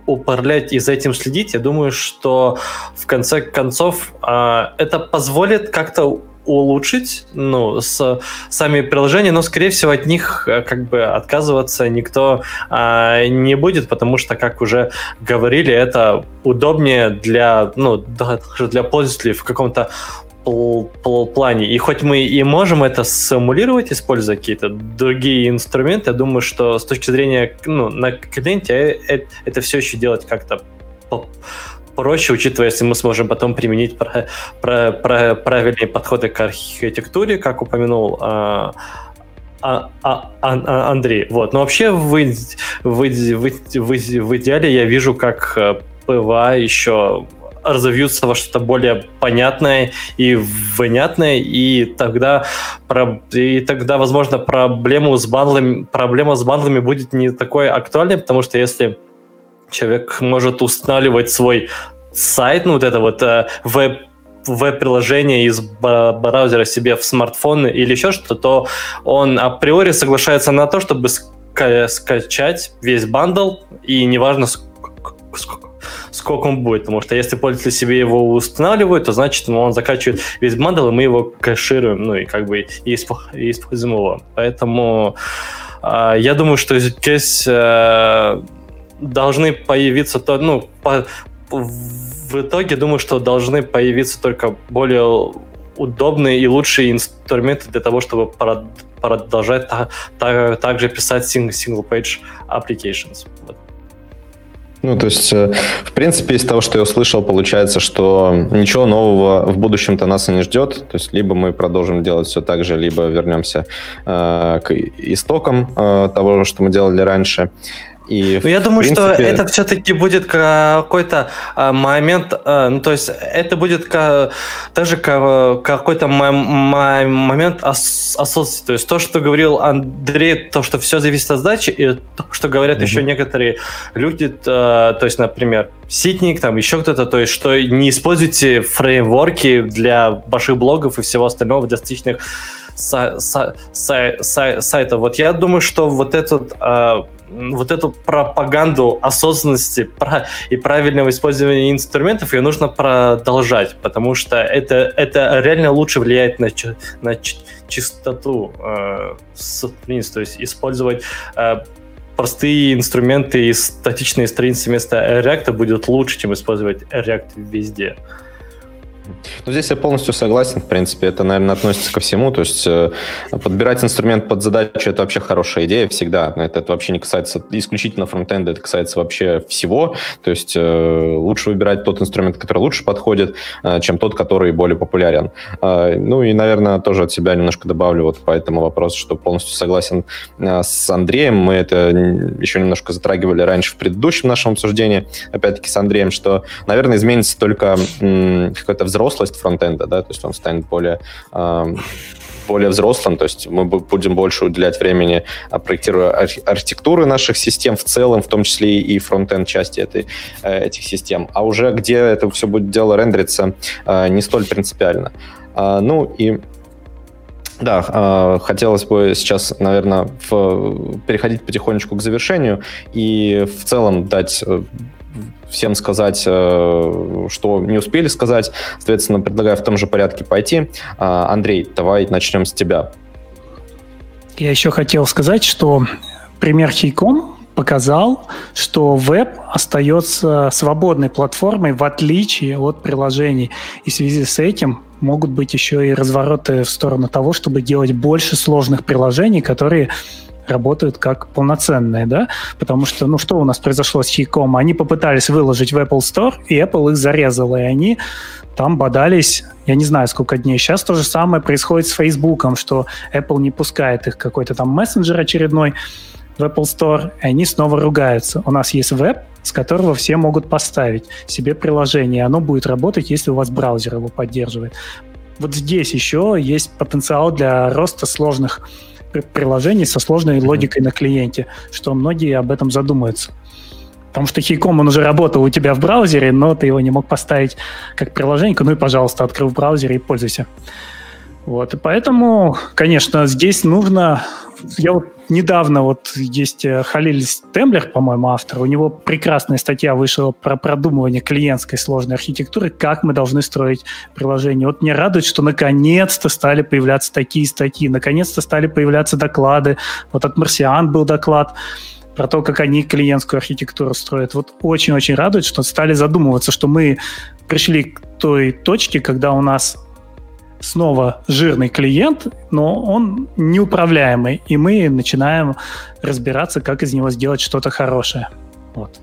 управлять и за этим следить, я думаю, что в конце концов э, это позволит как-то улучшить, ну, с, сами приложения, но, скорее всего, от них э, как бы отказываться никто не будет, потому что, как уже говорили, это удобнее для, ну, для пользователей в каком-то плане. И хоть мы и можем это симулировать, используя какие-то другие инструменты, я думаю, что с точки зрения ну, на клиенте это, это все еще делать как-то проще, учитывая, если мы сможем потом применить про, про, про, правильные подходы к архитектуре, как упомянул а, а, а, а, Андрей. Вот. Но вообще в, в, в, в, в идеале я вижу, как э, PWA еще разовьются во что-то более понятное и внятное, и тогда, и тогда, возможно, проблему с bundle ами, проблема с bundle ами будет не такой актуальной, потому что если человек может устанавливать свой сайт, ну вот это вот э, веб веб-приложение из браузера себе в смартфон или еще что-то, то он априори соглашается на то, чтобы ска- скачать весь bundle, и неважно, сколько, сколько он будет, потому что если пользователь себе его устанавливает, то значит он закачивает весь bundle, и мы его кэшируем, ну и как бы и используем его. Поэтому э, я думаю, что здесь э, должны появиться то, ну, по, в итоге думаю, что должны появиться только более удобные и лучшие инструменты для того, чтобы продолжать та, та, также писать single-page applications. Вот.
Ну, то есть, э, в принципе, из того, что я услышал, получается, что ничего нового в будущем-то нас и не ждет. То есть, либо мы продолжим делать все так же, либо вернемся э, к истокам э, того, что мы делали раньше.
И, ну, я думаю, принципе... что это все-таки будет какой-то а, момент, а, ну, то есть это будет даже ка- какой-то момент осознанности. То есть то, что говорил Андрей, то, что все зависит от задачи, и то, что говорят mm-hmm. еще некоторые люди, то, есть, например, Ситник, там еще кто-то, то есть что не используйте фреймворки для ваших блогов и всего остального для са- сайтов. Вот я думаю, что вот этот вот эту пропаганду осознанности и правильного использования инструментов ее нужно продолжать, потому что это, это реально лучше влияет на, на чистоту э, страниц, то есть использовать э, простые инструменты и статичные страницы вместо React будет лучше, чем использовать React везде.
Ну, здесь я полностью согласен, в принципе, это, наверное, относится ко всему, то есть э, подбирать инструмент под задачу – это вообще хорошая идея всегда, это, это вообще не касается исключительно фронтенда, это касается вообще всего, то есть э, лучше выбирать тот инструмент, который лучше подходит, э, чем тот, который более популярен. Ну и, наверное, тоже от себя немножко добавлю вот по этому вопросу, что полностью согласен с Андреем, мы это еще немножко затрагивали раньше в предыдущем нашем обсуждении, опять-таки с Андреем, что, наверное, изменится только какой-то взрослость фронтенда, да, то есть он станет более более взрослым, то есть мы будем больше уделять времени а, проектирую архитектуры наших систем в целом, в том числе и фронтенд части этой, э, этих систем. А уже где это все будет дело рендериться, э, не столь принципиально. А, ну и да, э, хотелось бы сейчас, наверное, в, переходить потихонечку к завершению и в целом дать всем сказать, э, что не успели сказать. Соответственно, предлагаю в том же порядке пойти. А, Андрей, давай начнем с тебя.
Я еще хотел сказать, что пример Хейком показал, что веб остается свободной платформой в отличие от приложений. И в связи с этим могут быть еще и развороты в сторону того, чтобы делать больше сложных приложений, которые работают как полноценные, да, потому что, ну, что у нас произошло с Хиком? Они попытались выложить в Apple Store, и Apple их зарезала, и они там бодались, я не знаю, сколько дней. Сейчас то же самое происходит с Facebook, что Apple не пускает их какой-то там мессенджер очередной в Apple Store, и они снова ругаются. У нас есть веб, с которого все могут поставить себе приложение, и оно будет работать, если у вас браузер его поддерживает. Вот здесь еще есть потенциал для роста сложных приложений со сложной логикой на клиенте, что многие об этом задумаются. Потому что Хейком, он уже работал у тебя в браузере, но ты его не мог поставить как приложение. Ну и, пожалуйста, открыл в браузере и пользуйся. Вот, и поэтому, конечно, здесь нужно... Я вот недавно, вот есть э, Халиль Темблер, по-моему, автор, у него прекрасная статья вышла про продумывание клиентской сложной архитектуры, как мы должны строить приложение. Вот мне радует, что наконец-то стали появляться такие статьи, наконец-то стали появляться доклады. Вот от Марсиан был доклад, про то, как они клиентскую архитектуру строят. Вот очень-очень радует, что стали задумываться, что мы пришли к той точке, когда у нас снова жирный клиент, но он неуправляемый, и мы начинаем разбираться, как из него сделать что-то хорошее. Вот.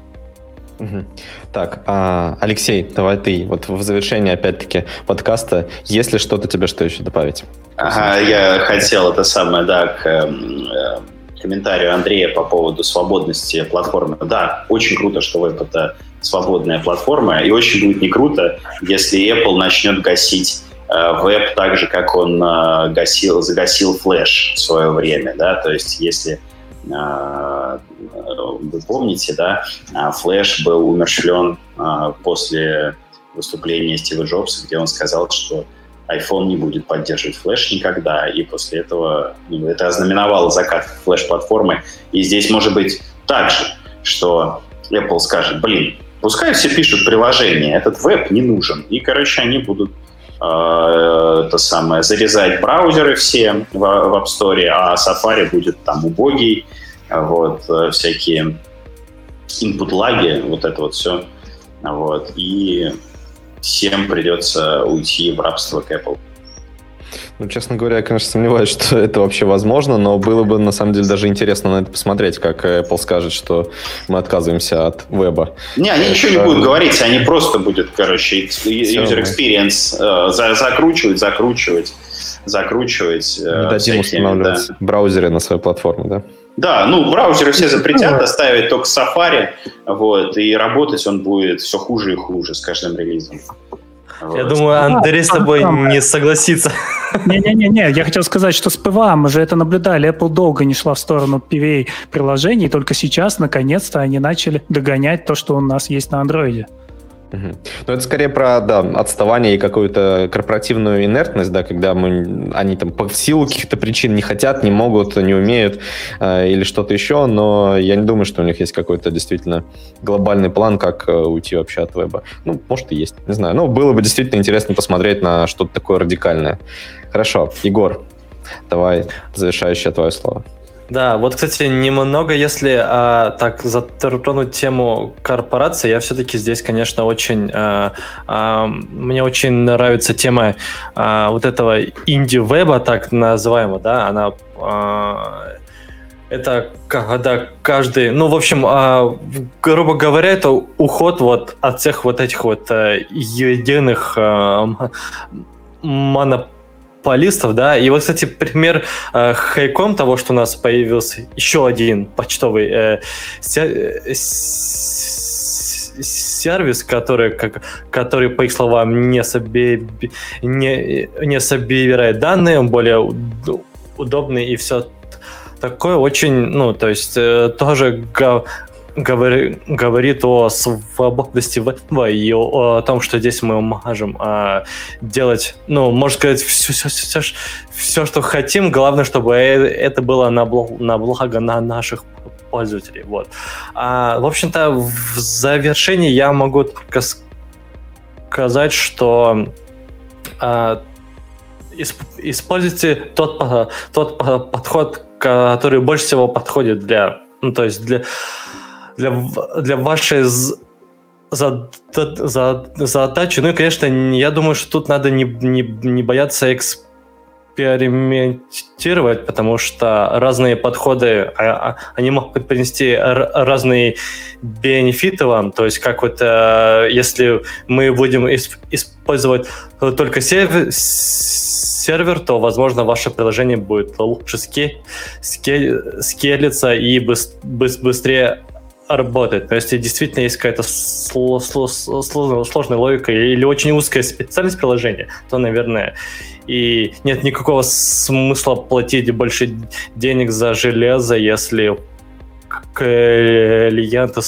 Угу. Так, а, Алексей, давай ты, вот в завершении, опять-таки, подкаста, есть ли что-то тебе, что еще добавить?
Ага, я хотел это самое, да, к э, комментарию Андрея по поводу свободности платформы. Да, очень круто, что веб — это свободная платформа, и очень будет не круто, если Apple начнет гасить веб так же, как он э, гасил, загасил флеш в свое время, да, то есть если э, вы помните, да, флеш был умершлен после выступления Стива Джобса, где он сказал, что iPhone не будет поддерживать флеш никогда, и после этого ну, это ознаменовало закат флеш-платформы. И здесь может быть так же, что Apple скажет, блин, пускай все пишут приложение, этот веб не нужен. И, короче, они будут Э, это самое, зарезать браузеры все в, в App Store, а Safari будет там убогий, вот, э, всякие input лаги, вот это вот все. Вот, и всем придется уйти в рабство к Apple.
Ну, честно говоря, я, конечно, сомневаюсь, [LAUGHS] что это вообще возможно, но было бы, на самом деле, даже интересно на это посмотреть, как Apple скажет, что мы отказываемся от веба.
Не, они ничего не будут говорить, они просто будут, короче, user experience э, закручивать, закручивать, закручивать.
Э, Не дадим устанавливать да. браузеры на свою платформу, да?
Да, ну, браузеры все запретят, оставить только Safari, вот, и работать он будет все хуже и хуже с каждым релизом.
Я думаю, Андрей с тобой не согласится.
Не-не-не, я хотел сказать, что с PWA мы же это наблюдали. Apple долго не шла в сторону PWA приложений, только сейчас, наконец-то, они начали догонять то, что у нас есть на андроиде.
Ну, это скорее про, да, отставание и какую-то корпоративную инертность, да, когда мы, они там по силу каких-то причин не хотят, не могут, не умеют э, или что-то еще, но я не думаю, что у них есть какой-то действительно глобальный план, как э, уйти вообще от веба. Ну, может и есть, не знаю. Но было бы действительно интересно посмотреть на что-то такое радикальное. Хорошо, Егор, давай завершающее твое слово.
Да, вот, кстати, немного, если а, так затронуть тему корпорации, я все-таки здесь, конечно, очень... А, а, мне очень нравится тема а, вот этого инди-веба, так называемого, да, она... А, это когда каждый, ну, в общем, а, грубо говоря, это уход вот от всех вот этих вот а, единых а, монополий полистов, да, и вот, кстати, пример э, хайком того, что у нас появился еще один почтовый э, сервис, который, как, который, по их словам, не, соби, не, не собирает данные, он более удобный и все такое очень, ну, то есть э, тоже говори, говорит о свободности веба и о, о том, что здесь мы можем а, делать, ну, можно сказать, все, все, все, все, что хотим. Главное, чтобы э, это было на, благ, на благо на наших пользователей. Вот. А, в общем-то, в завершении я могу сказать, что а, используйте тот, тот подход, который больше всего подходит для, ну, то есть для для, для вашей задачи. Ну и, конечно, я думаю, что тут надо не, не, не бояться экспериментировать, потому что разные подходы, а, а, они могут принести разные бенефиты вам. То есть, как вот э, если мы будем использовать только сервер, сервер, то, возможно, ваше приложение будет лучше скелиться и быстрее работает. То есть действительно есть какая-то сложная логика или очень узкая специальность приложения, то, наверное, и нет никакого смысла платить больше денег за железо, если клиенты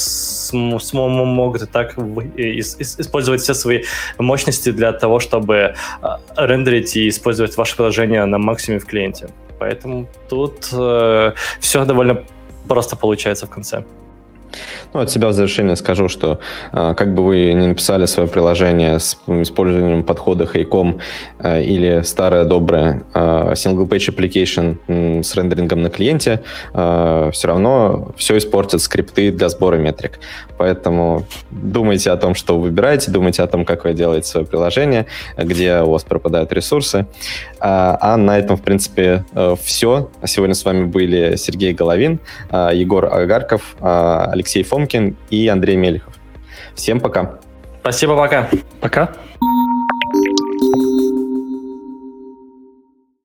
могут и так использовать все свои мощности для того, чтобы а, рендерить и использовать ваше приложение на максимуме в клиенте. Поэтому тут э, все довольно просто получается в конце.
Ну, от себя в завершение скажу, что а, как бы вы не написали свое приложение с использованием подхода Haycom а, или старое доброе а, single page application с рендерингом на клиенте, все равно все испортят скрипты для сбора метрик. Поэтому думайте о том, что вы выбираете, думайте о том, как вы делаете свое приложение, где у вас пропадают ресурсы. А на этом, в принципе, э, все. Сегодня с вами были Сергей Головин, Егор Агарков, Алексей Фомкин и Андрей Мелехов. Всем пока.
Спасибо, пока.
Пока.